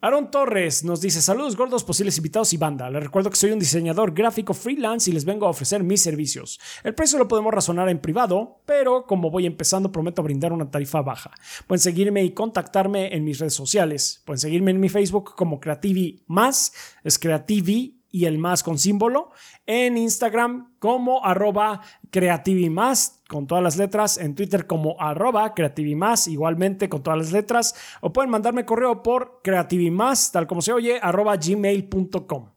Aaron Torres nos dice: Saludos gordos, posibles invitados y banda. Les recuerdo que soy un diseñador gráfico freelance y les vengo a ofrecer mis servicios. El precio lo podemos razonar en privado, pero como voy empezando, prometo brindar una tarifa baja. Pueden seguirme y contactarme en mis redes sociales. Pueden seguirme en mi Facebook como Creativi Más, es Creativi y el más con símbolo. En Instagram como arroba creativimás con todas las letras. En Twitter como arroba creativimás igualmente con todas las letras. O pueden mandarme correo por creativimás tal como se oye arroba gmail.com.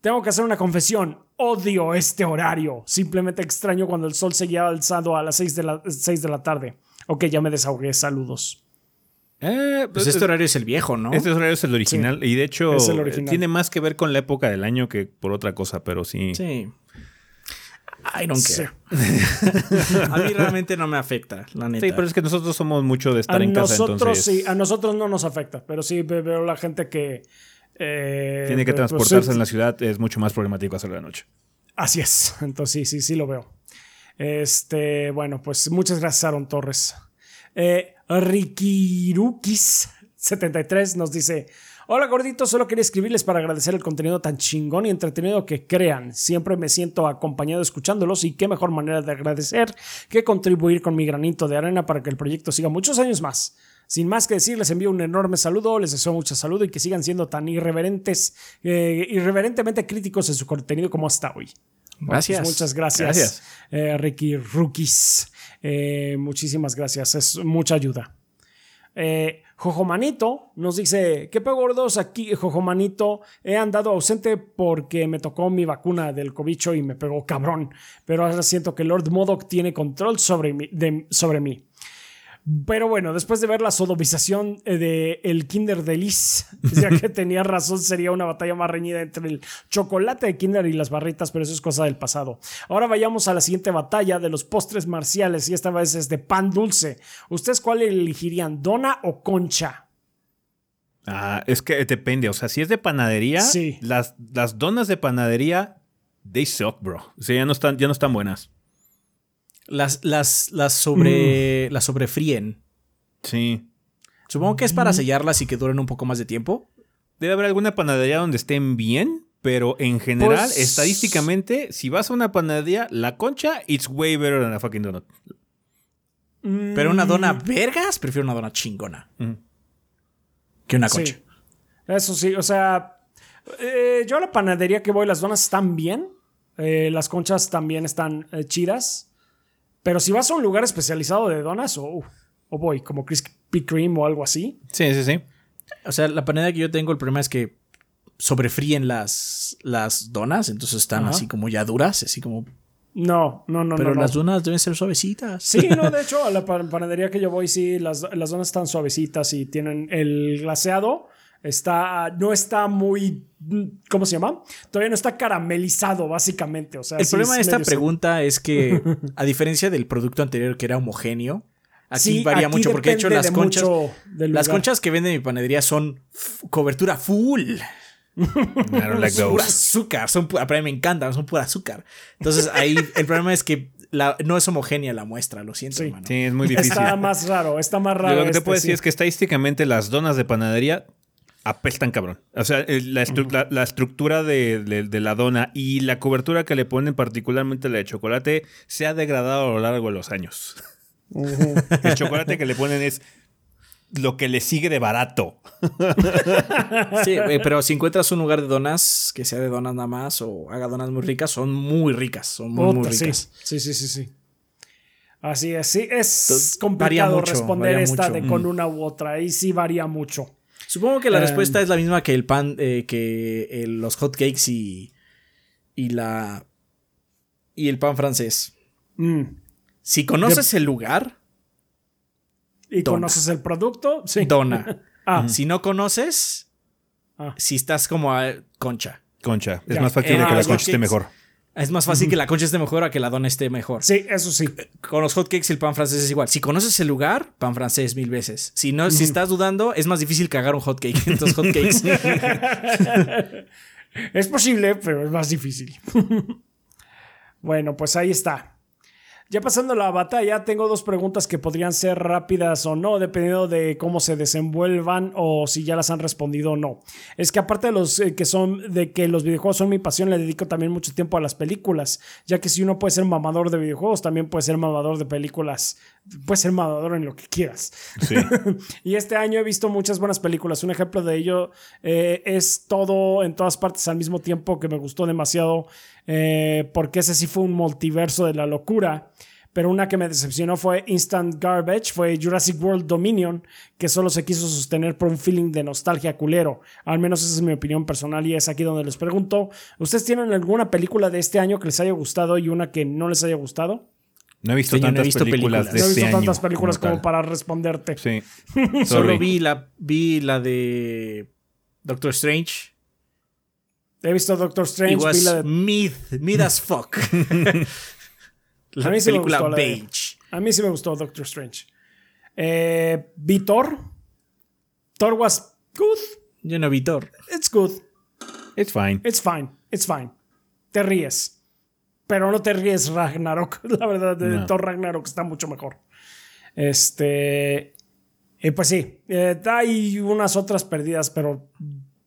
Tengo que hacer una confesión. Odio este horario. Simplemente extraño cuando el sol seguía alzado a las 6 de la, 6 de la tarde. Ok, ya me desahogué. Saludos. Eh, Pues este horario es el viejo, ¿no? Este horario es el original y de hecho eh, tiene más que ver con la época del año que por otra cosa, pero sí. Sí. I don't Sí. care. a mí realmente no me afecta, la neta. Sí, pero es que nosotros somos mucho de estar A en casa, nosotros entonces sí, a nosotros no nos afecta, pero sí ve- veo la gente que eh, tiene que pues, transportarse sí, en la ciudad, es mucho más problemático hacerlo de noche. Así es, entonces sí, sí, sí lo veo. Este, bueno, pues muchas gracias Aaron Torres. Eh, Rikirukis73 nos dice, hola gordito, solo quería escribirles para agradecer el contenido tan chingón y entretenido que crean. Siempre me siento acompañado escuchándolos y qué mejor manera de agradecer que contribuir con mi granito de arena para que el proyecto siga muchos años más. Sin más que decir, les envío un enorme saludo, les deseo mucha salud y que sigan siendo tan irreverentes, eh, irreverentemente críticos en su contenido como hasta hoy. Gracias. Pues muchas gracias, Gracias. eh, Ricky Rookies. Eh, muchísimas gracias, es mucha ayuda. Eh, Jojomanito nos dice: ¿Qué pedo gordos? Aquí, Jojomanito, he andado ausente porque me tocó mi vacuna del cobicho y me pegó cabrón. Pero ahora siento que Lord Modoc tiene control sobre mí. de- sobre mí. Pero bueno, después de ver la sodomización eh, de el Kinder de Liz, ya que tenía razón, sería una batalla más reñida entre el chocolate de Kinder y las barritas, pero eso es cosa del pasado. Ahora vayamos a la siguiente batalla de los postres marciales y esta vez es de pan dulce. ¿Ustedes cuál elegirían, dona o concha? Ah, es que depende, o sea, si es de panadería, Sí. las, las donas de panadería, they suck, bro. O sea, ya no están, ya no están buenas. Las, las, las sobre. Mm. Las sobrefríen. Sí. Supongo que es para sellarlas y que duren un poco más de tiempo. Debe haber alguna panadería donde estén bien, pero en general, Pues- estadísticamente, si vas a una panadería, la concha, it's way better than a fucking donut. Pero una dona vergas, prefiero una dona chingona. Que una Sí. concha. Eso sí, o sea, eh, yo a la panadería que voy, las donas están bien, eh, las conchas también están eh, chidas, pero si vas a un lugar especializado de donas, o o voy, como Krispy Kreme o algo así. Sí, sí, sí. O sea, la panadería que yo tengo, el problema es que sobrefríen las, las donas, entonces están así como ya duras, así como. No, no, no, pero no. no. las donas deben ser suavecitas. Sí, no, de hecho, a la pa- panadería que yo voy, sí, las, las donas están suavecitas y tienen el glaseado. Está, no está muy, ¿cómo se llama? Todavía no está caramelizado, básicamente. O sea, El sí problema es de esta pregunta es que, a diferencia del producto anterior que era homogéneo, aquí Sí, varía aquí mucho, porque de hecho las de conchas. Las conchas que vende mi panadería son cobertura full. I don't like Es pura azúcar, son pu- para mí me encantan, son pura azúcar. Entonces ahí el problema es que la- no es homogénea la muestra, lo siento, Sí. hermano. Sí, es muy difícil. Está más raro, está más raro. Lo que te este, puedo sí. decir es que estadísticamente las donas de panadería apestan cabrón. O sea, la, estru- la- la estructura de, de- de la dona y la cobertura que le ponen, particularmente la de chocolate, se ha degradado a lo largo de los años. El chocolate que le ponen es lo que le sigue de barato. Sí, eh, pero si encuentras un lugar de donas que sea de donas nada más o haga donas muy ricas, son muy ricas, son muy, muy ricas. Sí, sí, sí, sí. Así es, sí, es Entonces, complicado mucho, responder esta mucho. de con una u otra. Ahí sí varía mucho. Supongo que la Em. respuesta es la misma que el pan, eh, que el- los hotcakes y, y la y el pan francés. Mm. Si conoces el lugar, ¿Y Dona. conoces el producto? Sí. dona. Ah, Si no conoces, Ah. si estás como a concha. Concha. Es Ya. más factible Eh, que la concha esté mejor. Es más fácil que la concha esté mejor a que la dona esté mejor. sí, eso sí. Con los hotcakes y el pan francés es igual. Si conoces el lugar, pan francés mil veces. Si no, si estás dudando, es más difícil cagar un hotcake. Entonces, hotcakes. Es posible, pero es más difícil. bueno, pues ahí está. Ya pasando la batalla, tengo dos preguntas que podrían ser rápidas o no, dependiendo de cómo se desenvuelvan o si ya las han respondido o no. Es que aparte de los eh, que son de que los videojuegos son mi pasión, le dedico también mucho tiempo a las películas, ya que si uno puede ser mamador de videojuegos, también puede ser mamador de películas, puede ser mamador en lo que quieras. Sí. Y este año he visto muchas buenas películas. Un ejemplo de ello eh, es todo en todas partes al mismo tiempo que me gustó demasiado eh, porque ese sí fue un multiverso de la locura. Pero una que me decepcionó fue Instant Garbage, fue Jurassic World Dominion, que solo se quiso sostener por un feeling de nostalgia culero. Al menos esa es mi opinión personal y es aquí donde les pregunto, ¿ustedes tienen alguna película de este año que les haya gustado y una que no les haya gustado? No he visto Este año no he tantas visto películas, películas. de no he este visto año. tantas películas como, para responderte. Sí. Solo vi la, vi la de Doctor Strange. He visto Doctor Strange, It vi la de mid, mid as fuck. la A mí sí me película gustó la de- Beige. A mí sí me gustó Doctor Strange. Eh, vi Thor. Thor was good. Yo no vi Thor. It's good. It's fine. It's fine. It's fine. Te ríes. Pero no te ríes Ragnarok. La verdad, de No. Thor Ragnarok está mucho mejor. Este. Y pues sí. eh, hay unas otras perdidas, pero.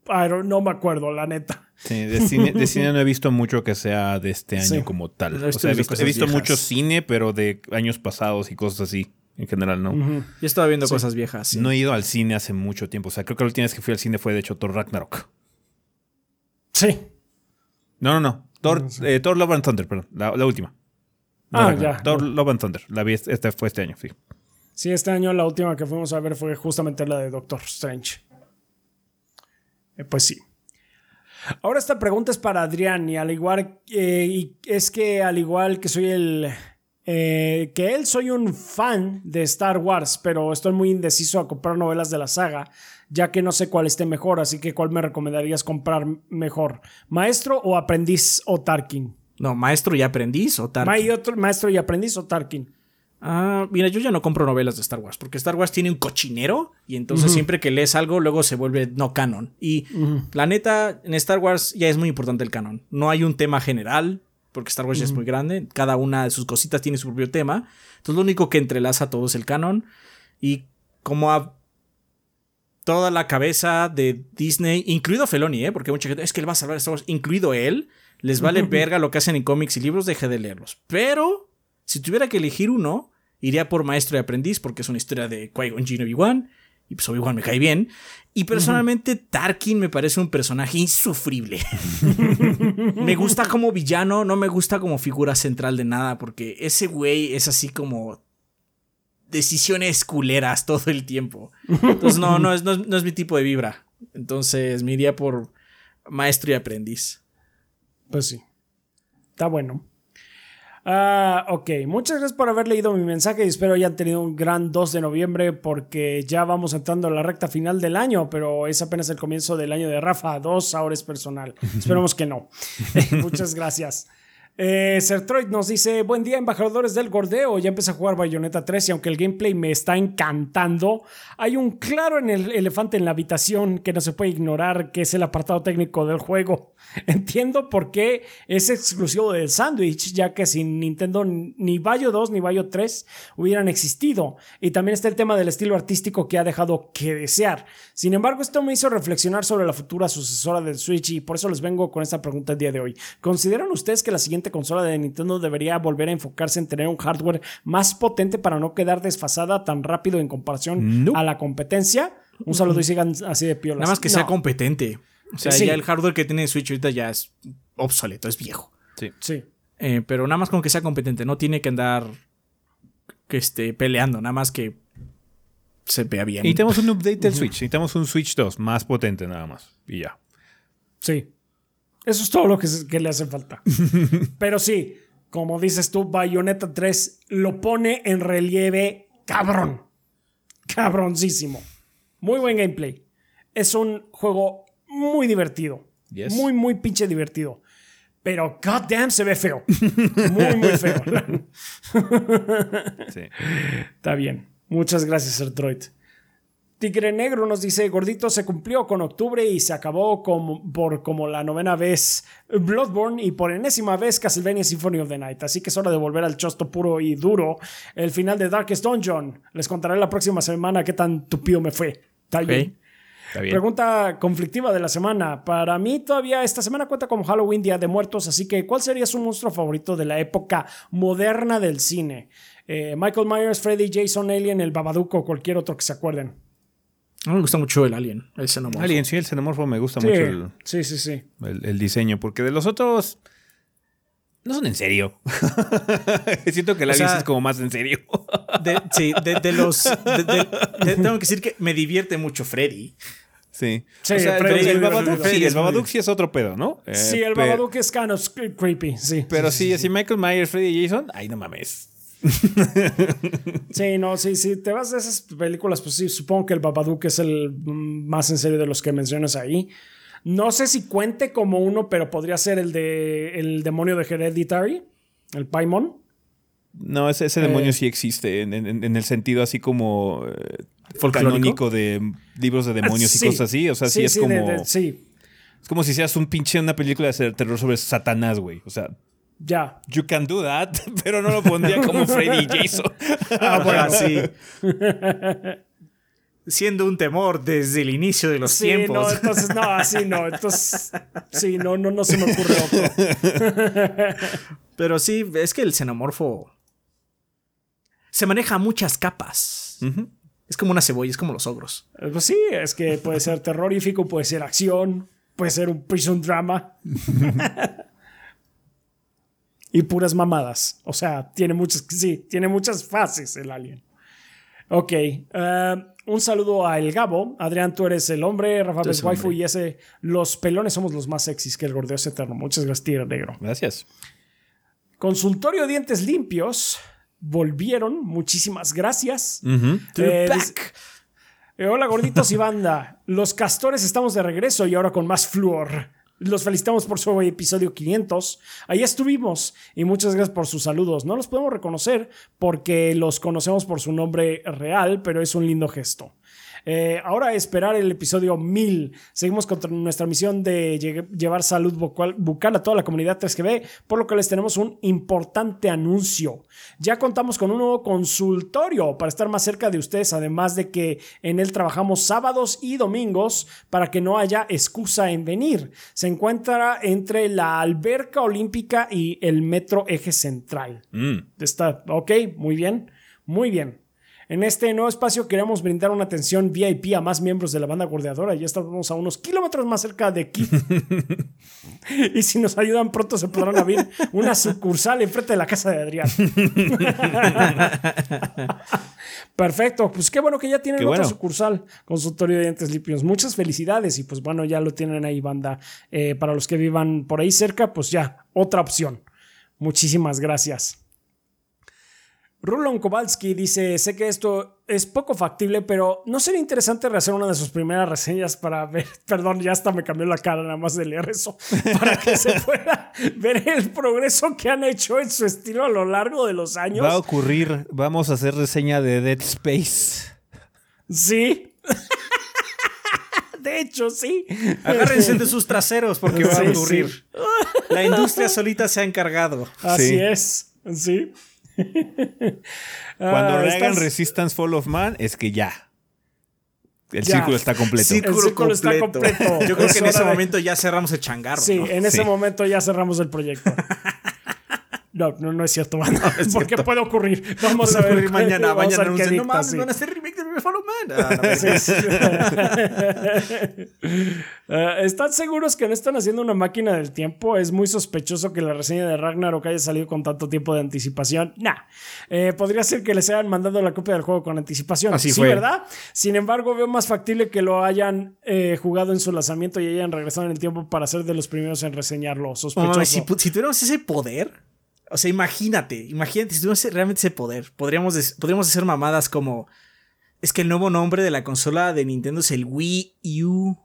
I don't- no me acuerdo, la neta. Sí, de cine, de cine no he visto mucho que sea de este año Sí. como tal. O sea, he visto he mucho cine, pero de años pasados y cosas así. En general, no. Yo estaba viendo cosas viejas. sí. No he ido al cine hace mucho tiempo. O sea, creo que la última vez que fui al cine fue de hecho Thor Ragnarok. Sí. No, no, no. Thor, eh, Thor Love and Thunder, perdón. La, la última. No Ah, ya. Thor Love and Thunder. La vi, este este fue este año, sí. Sí, este año la última que fuimos a ver fue justamente la de Doctor Strange. Eh, pues sí. Ahora esta pregunta es para Adrián y al igual eh, y es que al igual que soy el eh, que él soy un fan de Star Wars, pero estoy muy indeciso a comprar novelas de la saga, ya que no sé cuál esté mejor, así que cuál me recomendarías comprar mejor, Maestro o Aprendiz o Tarkin. No, maestro y aprendiz o tal. Ma- y otro- Maestro y Aprendiz o Tarkin. Ah, mira, yo ya no compro novelas de Star Wars porque Star Wars tiene un cochinero y entonces siempre que lees algo luego se vuelve no canon. Y la neta, en Star Wars ya es muy importante el canon. No hay un tema general porque Star Wars ya es muy grande. Cada una de sus cositas tiene su propio tema. Entonces lo único que entrelaza todo es el canon. Y como a toda la cabeza de Disney, incluido Feloni, ¿eh? porque mucha gente es que él va a salvar a Star Wars, incluido él, les vale verga lo que hacen en cómics y libros, deje de leerlos. Pero si tuviera que elegir uno, iría por Maestro y Aprendiz, porque es una historia de Qui-Gon Jinn y Obi-Wan, y pues Obi-Wan me cae bien. Y personalmente, Tarkin me parece un personaje insufrible. me gusta como villano, no me gusta como figura central de nada, porque ese güey es así como decisiones culeras todo el tiempo. Entonces, no, no es, no, es, no es mi tipo de vibra. Entonces, me iría por Maestro y Aprendiz. Pues sí. Está bueno. Ah, ok, muchas gracias por haber leído mi mensaje y espero hayan tenido un gran 2 de noviembre porque ya vamos entrando a la recta final del año, pero es apenas el comienzo del año de Rafa. Dos ahora es personal. Esperemos que no. muchas gracias. Eh, Sertroid nos dice: Buen día, embajadores del Gordeo. Ya empecé a jugar Bayonetta 3 y aunque el gameplay me está encantando, hay un claro en el elefante en la habitación que no se puede ignorar, que es el apartado técnico del juego. Entiendo por qué es exclusivo del sándwich, ya que sin Nintendo ni Bayo 2 ni Bayo 3 hubieran existido. Y también está el tema del estilo artístico que ha dejado que desear. Sin embargo, esto me hizo reflexionar sobre la futura sucesora del Switch y por eso les vengo con esta pregunta el día de hoy. ¿Consideran ustedes que la siguiente siguiente consola de Nintendo debería volver a enfocarse en tener un hardware más potente para no quedar desfasada tan rápido en comparación a la competencia. Un saludo y sigan así de piolas. Nada más que sea competente. O sea, Sí. ya el hardware que tiene Switch ahorita ya es obsoleto, es viejo. Sí. Sí. Eh, pero nada más con que sea competente, no tiene que andar que esté peleando, nada más que se vea bien. Necesitamos un update del Switch. Necesitamos un Switch 2 más potente nada más. Y ya. Sí. Eso es todo lo que, le hace falta. Pero sí, como dices tú, Bayonetta 3 lo pone en relieve cabrón. Cabroncísimo. Muy buen gameplay. Es un juego muy divertido. Yes. Muy, muy pinche divertido. Pero goddamn se ve feo. Muy, muy feo. Sí. Está bien. Muchas gracias, Ertroid. Tigre Negro nos dice, gordito se cumplió con octubre y se acabó como, por como la novena vez Bloodborne y por enésima vez Castlevania Symphony of the Night. Así que es hora de volver al chosto puro y duro. El final de Darkest Dungeon. Les contaré la próxima semana qué tan tupido me fue. Está Ok. bien. Está bien. Pregunta conflictiva de la semana. Para mí todavía esta semana cuenta como Halloween, Día de Muertos, así que ¿cuál sería su monstruo favorito de la época moderna del cine? Eh, Michael Myers, Freddy, Jason, Alien, el Babadook o cualquier otro que se acuerden. A mí me gusta mucho el Alien, el xenomorfo. Alien, sí, el xenomorfo me gusta Sí, mucho el, sí, sí, sí. el- el diseño, porque de los otros no son en serio. Siento que el O Alien sea- es como más en serio. De- sí, de, de los. de- tengo que decir que me divierte mucho Freddy. sí. Sí, o sea, Freddy el, el Babadook, sí, el Babadook sí es otro pedo, ¿no? Eh, sí, el pe- Babadook es kind of creepy, sí. Pero sí, así Michael Myers, Freddy y Jason, ay, no mames. Sí, no, sí, sí, te vas de esas películas, pues sí, supongo que el Babadook es el más en serio de los que mencionas ahí. No sé si cuente como uno, pero podría ser el de el demonio de Hereditary, el Paimon. No, ese, ese demonio sí existe en, en- en el sentido así como eh, Folclórico. de libros de demonios Sí. y cosas así. O sea, sí, es como. de- sí, Es como si seas un pinche una película de terror sobre Satanás, güey. O sea, ya. you can do that, pero no lo pondría como Freddy y Jason. Ah, bueno, sí. Siendo un temor desde el inicio de los Sí, tiempos. no, entonces no, así no. Entonces, sí, no, no, no se me ocurre otro. Pero sí, es que el xenomorfo se maneja a muchas capas. Es como una cebolla, es como los ogros. Eh, Pues sí, es que puede ser terrorífico, puede ser acción, puede ser un prison drama. Y puras mamadas. O sea, tiene muchas, sí, tiene muchas fases el alien. Ok, eh, un saludo a El Gabo. Adrián, tú eres el hombre, Rafa es el waifu y ese, los pelones somos los más sexys que el gordeo es eterno. Muchas gracias, Tigre Negro. Gracias. Consultorio de Dientes Limpios. Volvieron, muchísimas gracias. Eh, Back. dice- eh, hola gorditos y banda. Los castores estamos de regreso y ahora con más flúor. Los felicitamos por su episodio 500. Ahí estuvimos y muchas gracias por sus saludos. No los podemos reconocer porque los conocemos por su nombre real, pero es un lindo gesto. Eh, ahora esperar el episodio 1000. Seguimos con nuestra misión de lle- llevar salud bucal, bucal a toda la comunidad 3GB, por lo que les tenemos un importante anuncio. Ya contamos con un nuevo consultorio para estar más cerca de ustedes, además de que en él trabajamos sábados y domingos para que no haya excusa en venir. Se encuentra entre la alberca olímpica y el metro eje central. Mm. Está, ok, muy bien, muy bien. En este nuevo espacio queremos brindar una atención VIP a más miembros de la banda gordeadora. Ya estamos a unos kilómetros más cerca de aquí. y si nos ayudan pronto se podrán abrir una sucursal enfrente de la casa de Adrián. Perfecto, pues qué bueno que ya tienen Qué otra bueno. sucursal, consultorio de dientes limpios. Muchas felicidades y pues bueno, ya lo tienen ahí banda. Eh, para los que vivan por ahí cerca, pues ya, otra opción. Muchísimas gracias. Rulon Kowalski dice, sé que esto es poco factible, pero ¿no sería interesante rehacer una de sus primeras reseñas para ver, perdón, ya hasta me cambió la cara nada más de leer eso, para que se pueda ver el progreso que han hecho en su estilo a lo largo de los años? Va a ocurrir, vamos a hacer reseña de Dead Space. Sí. De hecho, sí. Agárrense de sus traseros porque va a ocurrir. sí. La industria solita se ha encargado. Así Sí. es. Sí. Cuando Ah, rehagan estás- Resistance Fall of Man, es que ya. El Ya. círculo está completo. Círculo El círculo está completo. Yo creo Es que en ese de- momento ya cerramos el changarro. Sí, ¿no? en ese Sí. momento ya cerramos el proyecto. No, no, no es cierto, porque puede ocurrir. Vamos a ver. mañana, vamos a mañana. ver qué no mames, sí. van a hacer remake de Follow Man. Ah, Sí, sí. Eh, ¿Están seguros que no están haciendo una máquina del tiempo? Es muy sospechoso que la reseña de Ragnarok haya salido con tanto tiempo de anticipación. Nah. Eh, podría ser que les hayan mandado la copia del juego con anticipación. Así sí, fue. ¿verdad? Sin embargo, veo más factible que lo hayan eh, jugado en su lanzamiento y hayan regresado en el tiempo para ser de los primeros en reseñarlo. Sospechoso. si, si tuviéramos ese poder, o sea, imagínate, imagínate, si tuviéramos realmente ese poder, podríamos, podríamos hacer mamadas como, es que el nuevo nombre de la consola de Nintendo es el Wii U.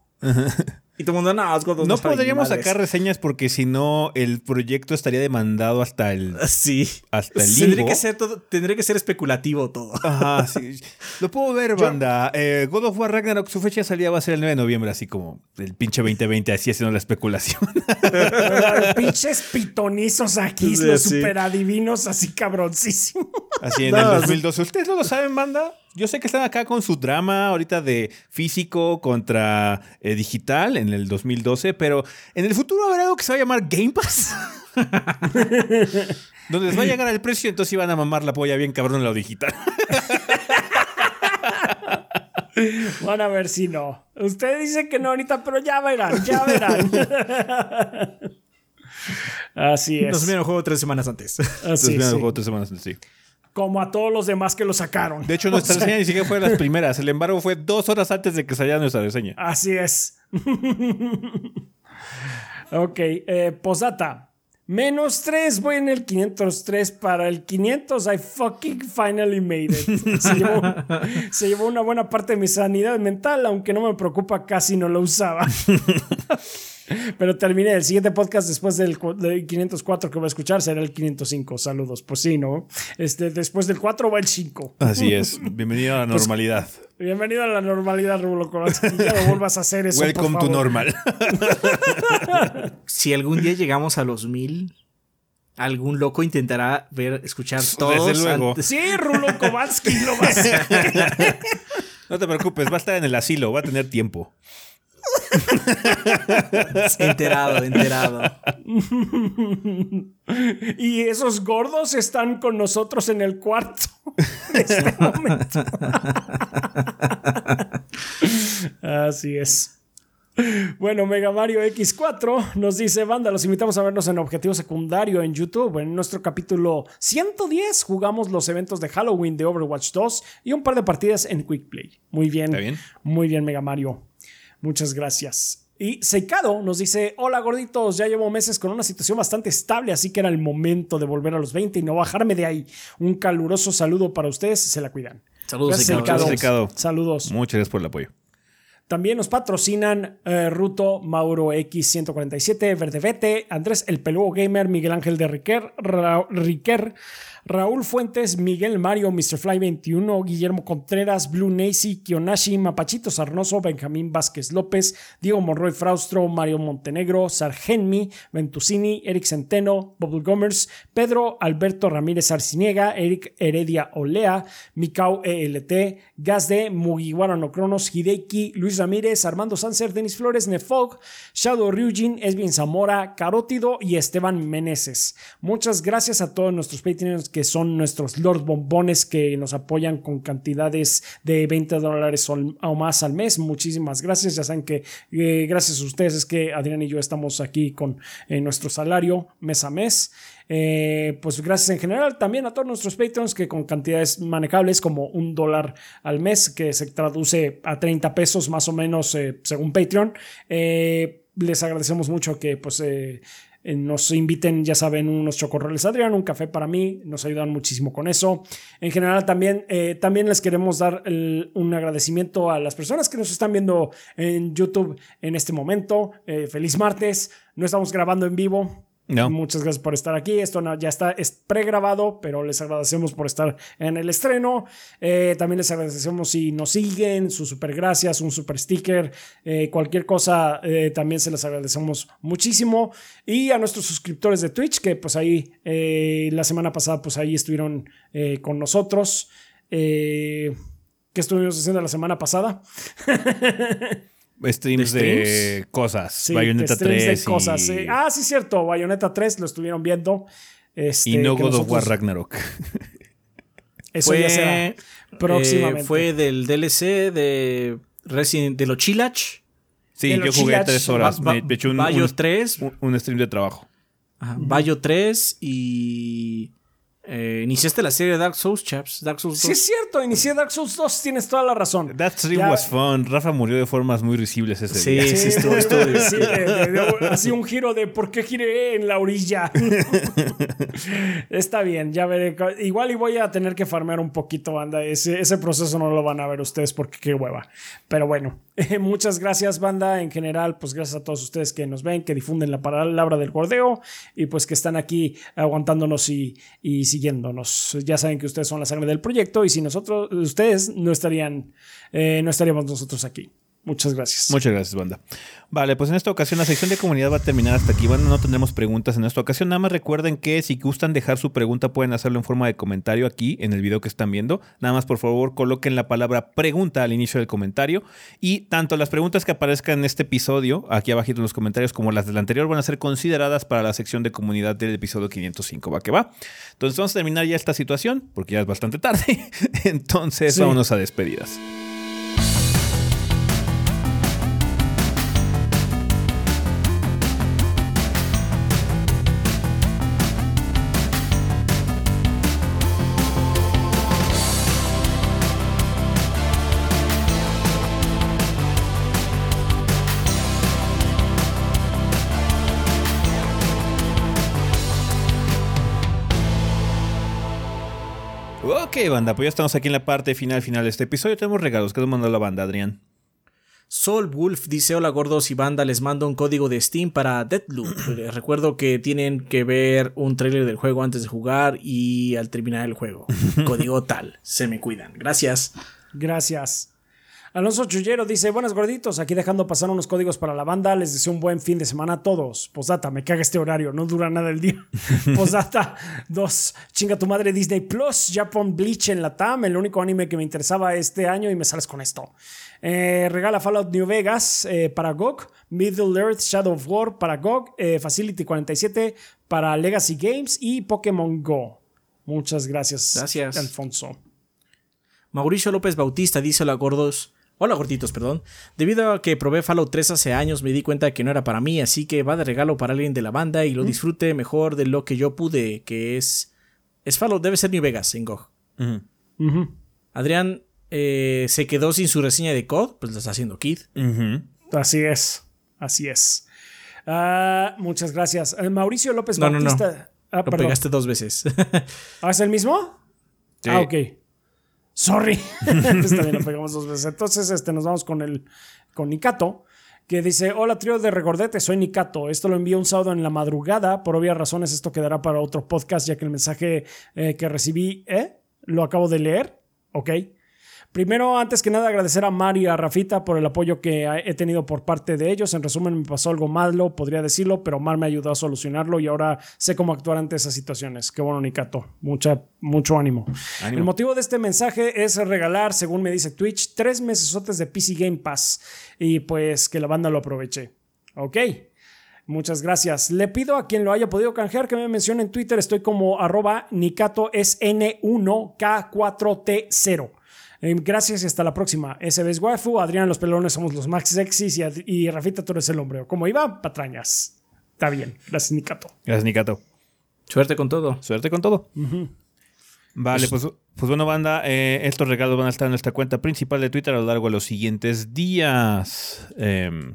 y todo el mundo, no, No para podríamos madres". sacar reseñas porque si no, el proyecto estaría demandado hasta el, Sí. hasta el Tendría que, ser todo, tendría que ser especulativo todo. Ajá, sí. Lo puedo ver, banda. Eh, God of War Ragnarok, su fecha de salida va a ser el 9 de noviembre, así como el pinche 2020, así haciendo la especulación. Los pinches pitonizos aquí, Sí, los sí. super adivinos, así cabroncísimos. Así en No, el sí. 2012. ¿Ustedes no lo saben, banda? Yo sé que están acá con su drama ahorita de físico contra eh, digital en el 2012, pero en el futuro habrá algo que se va a llamar Game Pass. Donde les va a llegar el precio, entonces iban a mamar la polla bien cabrón en lo digital. Van a ver si no. Usted dice que no ahorita, pero ya verán, ya verán. Así Nos es. vieron el juego tres semanas antes. Así, Entonces, vean el juego tres semanas antes, sí. Como a todos los demás que lo sacaron. De hecho, O nuestra sea, reseña ni siquiera fue de las primeras. El embargo fue dos horas antes de que saliera nuestra reseña. Así es. ok, eh, posdata. Menos 3, voy en el 503. Para el 500, I fucking finally made it. Se llevó, se llevó una buena parte de mi sanidad mental, aunque no me preocupa, casi no lo usaba. Pero terminé el siguiente podcast después del, cu- del 504 que voy a escuchar será el 505. Saludos. Pues sí, ¿no? Este, después del 4 va el 5. Así es. Bienvenido a la normalidad. Bienvenido a la normalidad, Rulo. Ya no vuelvas a hacer eso. por Welcome to normal. si algún día llegamos a los mil, algún loco intentará ver, escuchar todos. Desde luego. antes- Sí, Rulo Kowalski lo va a hacer. No te preocupes, va a estar en el asilo, va a tener tiempo. Enterado, enterado. Y esos gordos están con nosotros en el cuarto en este momento. Así es. Bueno, Mega Mario X4 nos dice, banda, los invitamos a vernos en Objetivo Secundario en YouTube. En nuestro capítulo 110 jugamos los eventos de Halloween de Overwatch 2 y un par de partidas en Quick Play. Muy bien. ¿Está bien? Muy bien, Mega Mario. Muchas gracias. Y Seikado nos dice, hola gorditos, ya llevo meses con una situación bastante estable, así que era el momento de volver a los 20 y no bajarme de ahí. Un caluroso saludo para ustedes, se la cuidan. Saludos, Gracias, Seikado. Saludos. Muchas gracias por el apoyo. También nos patrocinan eh, Ruto, Mauro X147, Verdevete, Andrés El Peludo Gamer, Miguel Ángel de Riquer, Ra- Riquer, Raúl Fuentes, Miguel Mario, Mr. Fly 21, Guillermo Contreras, Blue Nacy, Kionashi, Mapachito Sarnoso, Benjamín Vázquez López, Diego Monroy Fraustro, Mario Montenegro, Sargenmi, Ventusini, Eric Centeno, Bubble Gomers, Pedro Alberto Ramírez Arciniega, Eric Heredia Olea, Mikau ELT, Gazde, Mugiwara no Cronos, Hideki, Luis Ramírez, Armando Sanser, Denis Flores, Nefog, Shadow Ryujin, Esvin Zamora, Carótido y Esteban Meneses. Muchas gracias a todos nuestros Patreons que son nuestros Lord Bombones que nos apoyan con cantidades de 20 dólares o más al mes. Muchísimas gracias. Ya saben que eh, gracias a ustedes es que Adrián y yo estamos aquí con eh, nuestro salario mes a mes. Eh, pues gracias en general también a todos nuestros Patreons que con cantidades manejables como un dólar al mes que se traduce a 30 pesos más o menos según Patreon. Les agradecemos mucho que pues nos inviten, ya saben, unos chocorroles Adrián, un café para mí, nos ayudan muchísimo con eso. En general también, eh, también les queremos dar un agradecimiento a las personas que nos están viendo en YouTube en este momento. Eh, feliz martes, no estamos grabando en vivo. Muchas gracias por estar aquí. Esto ya está es pregrabado, pero les agradecemos por estar en el estreno. Eh, también les agradecemos si nos siguen, sus super gracias, un super sticker, eh, cualquier cosa, eh, también se les agradecemos muchísimo. Y a nuestros suscriptores de Twitch, que pues ahí la semana pasada, pues ahí estuvieron con nosotros. ¿Qué estuvimos haciendo la semana pasada? Streams ¿De de, cosas. Sí, Bayonetta de streams 3. de cosas. y- sí. Ah, sí, cierto. Bayonetta 3 lo estuvieron viendo. Este, y no God of War nosotros- Ragnarok. Eso ya será eh, próximamente. fue del DLC de Resident de los Chilach. Sí, De yo los jugué Chilach, tres horas. Ba- Me, me eché un, Bayo un- 3, un- un stream de trabajo. ajá, Bayo 3 y eh, iniciaste la serie de Dark Souls, chaps. Dark Souls 2. Sí, es cierto, inicié Dark Souls 2, tienes toda la razón. That stream Ya- was fun. Rafa murió de formas muy risibles ese Sí. día. Sí, estuvo- estuvo sí, así un giro de por qué giré en la orilla. Está bien, ya veré. Igual y voy a tener que farmear un poquito, banda. Ese, ese proceso no lo van a ver ustedes porque qué hueva. Pero bueno, muchas gracias, banda. En general, pues gracias a todos ustedes que nos ven, que difunden la palabra del gordeo y pues que están aquí aguantándonos y, y siguiéndonos. Ya saben que ustedes son la sangre del proyecto y si nosotros, ustedes no estarían, eh, no estaríamos nosotros aquí. Muchas gracias. Muchas gracias, banda. Vale, pues en esta ocasión la sección de comunidad va a terminar hasta aquí. Banda, no tendremos preguntas en esta ocasión. Nada más recuerden que si gustan dejar su pregunta pueden hacerlo en forma de comentario aquí en el video que están viendo. Nada más por favor coloquen la palabra pregunta al inicio del comentario. Y tanto las preguntas que aparezcan en este episodio, aquí abajito en los comentarios, como las del anterior, van a ser consideradas para la sección de comunidad del episodio 505. ¿Va que va? Entonces vamos a terminar ya esta situación, porque ya es bastante tarde. Entonces Sí. vámonos a despedidas. Banda, pues ya estamos aquí en la parte final final de este episodio. Tenemos regalos que nos mandó la banda, Adrián. Sol Wolf dice: Hola gordos y banda, les mando un código de Steam para Deathloop. Les recuerdo que tienen que ver un trailer del juego antes de jugar y al terminar el juego. código tal. Se me cuidan. Gracias. Gracias. Alonso Chullero dice, buenas gorditos, aquí dejando pasar unos códigos para la banda, les deseo un buen fin de semana a todos. Posdata, me caga este horario, no dura nada el día. Posdata, dos, chinga tu madre Disney Plus, Japón Bleach en la TAM, el único anime que me interesaba este año y me sales con esto. Eh, regala Fallout New Vegas eh, para GOG, Middle Earth Shadow of War para GOG, eh, Facility 47 para Legacy Games y Pokémon Go. Muchas gracias, Gracias. Alfonso. Mauricio López Bautista dice: Hola gordos. Hola gorditos, perdón. Debido a que probé Fallout 3 hace años, me di cuenta que no era para mí, así que va de regalo para alguien de la banda y lo disfrute mejor de lo que yo pude, que es. Es Fallout, debe ser New Vegas en GOG. Adrián eh, se quedó sin su reseña de COD, pues lo está haciendo Kid. Así es, así es. Ah, muchas gracias. Eh, Mauricio López No, no, no. Bautista. Ah, Lo perdón. pegaste dos veces. ¿Ah, es el mismo? Sí. Ah, ok. Sorry. Bien, lo pegamos dos veces. Entonces, este, nos vamos con el con Nikato, que dice: Hola, trío de Regordete, soy Nikato. Esto lo envío un sábado en la madrugada. Por obvias razones, esto quedará para otro podcast, ya que el mensaje eh, que recibí, ¿eh? Lo acabo de leer. Ok. Primero, antes que nada, agradecer a Mari y a Rafita por el apoyo que he tenido por parte de ellos. En resumen, me pasó algo malo, podría decirlo, pero Mar me ayudó a solucionarlo y ahora sé cómo actuar ante esas situaciones. Qué bueno, Nikato. Mucha, mucho ánimo. Ánimo. El motivo de este mensaje es regalar, según me dice Twitch, tres mesesotes de PC Game Pass y pues que la banda lo aproveche. Ok. Muchas gracias. Le pido a quien lo haya podido canjear que me mencione en Twitter. Estoy como arroba Nikato es N1K4T0. Eh, Gracias y hasta la próxima. SB es Waifu, Adrián los pelones somos los Max Sexys y, Ad- y Rafita tú eres el hombre. ¿Cómo iba? Patrañas. Está bien. Gracias, Nikato. Gracias, Nikato. Suerte con todo. Suerte con todo. Vale, pues, pues bueno, banda, eh, estos regalos van a estar en nuestra cuenta principal de Twitter a lo largo de los siguientes días. Em,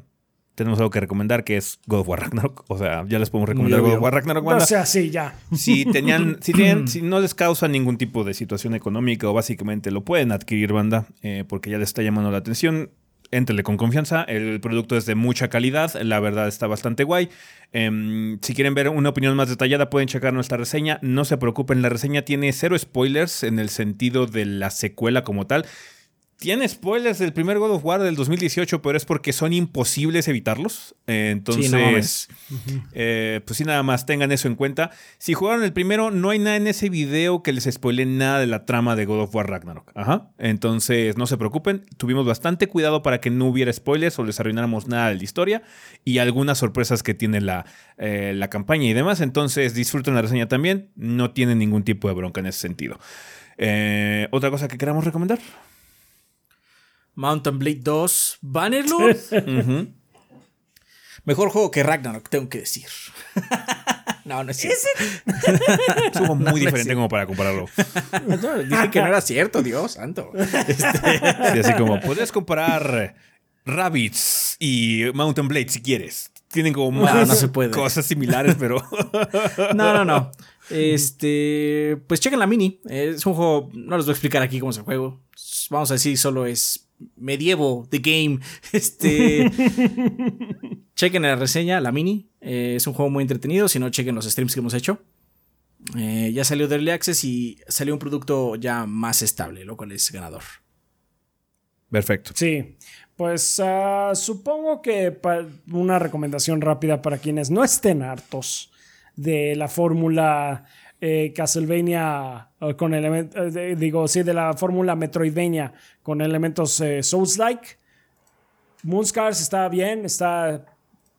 tenemos algo que recomendar que es God of War Ragnarok. O sea, ya les podemos recomendar God of. War Ragnarok, O banda. sea, sí, ya. Si tenían, si tienen, si no les causa ningún tipo de situación económica o básicamente lo pueden adquirir, banda, eh, porque ya les está llamando la atención. Éntrele con confianza. El producto es de mucha calidad. La verdad está bastante guay. Em, si quieren ver una opinión más detallada, pueden checar nuestra reseña. No se preocupen, la reseña tiene cero spoilers en el sentido de la secuela como tal. Tiene spoilers del primer God of War del 2018, pero es porque son imposibles evitarlos. Eh, entonces, eh, pues sí, nada más tengan eso en cuenta. Si jugaron el primero, no hay nada en ese video que les spoile nada de la trama de God of War Ragnarok. Ajá. Entonces, no se preocupen. Tuvimos bastante cuidado para que no hubiera spoilers o les arruináramos nada de la historia y algunas sorpresas que tiene la, eh, la campaña y demás. Entonces, disfruten la reseña también. No tienen ningún tipo de bronca en ese sentido. Otra cosa que queramos recomendar. Mountain Blade 2, Bannerlord. Mejor juego que Ragnarok, tengo que decir. no, no es cierto. es un muy diferente como para compararlo. dije que no era cierto, Dios santo. Este, así como, puedes comparar Rabbits y Mountain Blade si quieres. Tienen como más cosas similares, pero. no, no, no. Este. Pues chequen la mini. Es un juego. No les voy a explicar aquí cómo es el juego. Vamos a decir, solo es medievo The Game. Este. chequen la reseña, la mini. Eh, es un juego muy entretenido. Si no, chequen los streams que hemos hecho. Eh, ya salió de Early Access y salió un producto ya más estable, lo cual es ganador. Perfecto. Sí. Pues ah, supongo que una recomendación rápida para quienes no estén hartos de la fórmula eh, Castlevania eh, con elementos, eh, digo, sí, de la fórmula Metroidvania con elementos Souls-like. Moonscars está bien, está,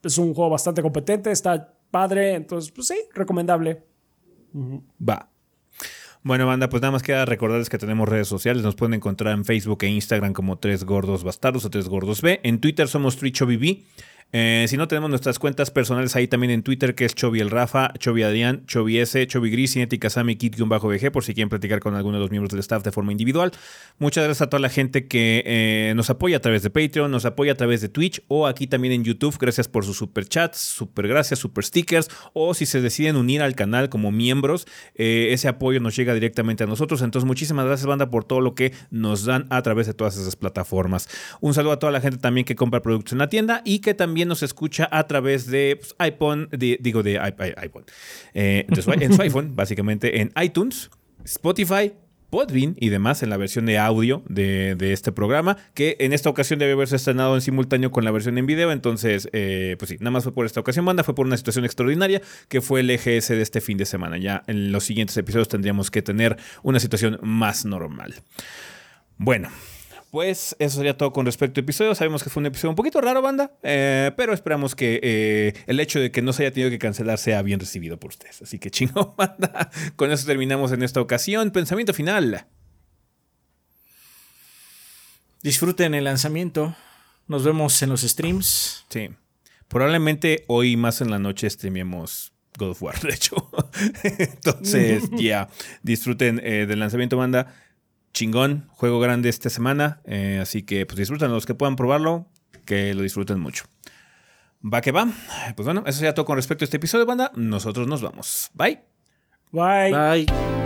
es un juego bastante competente, está padre, entonces, pues sí, recomendable. Va. Bueno, banda, pues nada más queda recordarles que tenemos redes sociales. Nos pueden encontrar en Facebook e Instagram como Tres Gordos Bastardos o Tres Gordos B. En Twitter somos TrichoBB. Eh, si no, tenemos nuestras cuentas personales ahí también en Twitter, que es Chovy el Rafa, Chovy Adrián, Chovy S, Chovy Gris, Cinética Sammy, Kit-BG, por si quieren platicar con alguno de los miembros del staff de forma individual. Muchas gracias a toda la gente que eh, nos apoya a través de Patreon, nos apoya a través de Twitch o aquí también en YouTube. Gracias por sus super chats, super gracias, super stickers. O si se deciden unir al canal como miembros, eh, ese apoyo nos llega directamente a nosotros. Entonces, muchísimas gracias, banda, por todo lo que nos dan a través de todas esas plataformas. Un saludo a toda la gente también que compra productos en la tienda y que también nos escucha a través de pues, iPhone, digo de iPhone, eh, en su iPhone, básicamente en iTunes, Spotify, Podbean y demás en la versión de audio de, este programa, que en esta ocasión debe haberse estrenado en simultáneo con la versión en video. Entonces, eh, pues sí, nada más fue por esta ocasión, banda, fue por una situación extraordinaria que fue el EGS de este fin de semana. Ya en los siguientes episodios tendríamos que tener una situación más normal. Bueno, pues eso sería todo con respecto al episodio. Sabemos que fue un episodio un poquito raro, banda, eh, pero esperamos que eh, el hecho de que no se haya tenido que cancelar sea bien recibido por ustedes. Así que chingo, banda. Con eso terminamos en esta ocasión. Pensamiento final. Disfruten el lanzamiento. Nos vemos en los streams. Sí. Probablemente hoy más en la noche streamemos God of War, de hecho. Entonces, ya, disfruten eh, del lanzamiento, banda chingón, juego grande esta semana. Eh, así que pues disfruten los que puedan probarlo, que lo disfruten mucho. Va que va. Pues bueno, eso sería todo con respecto a este episodio, banda. Nosotros nos vamos. Bye. Bye. Bye.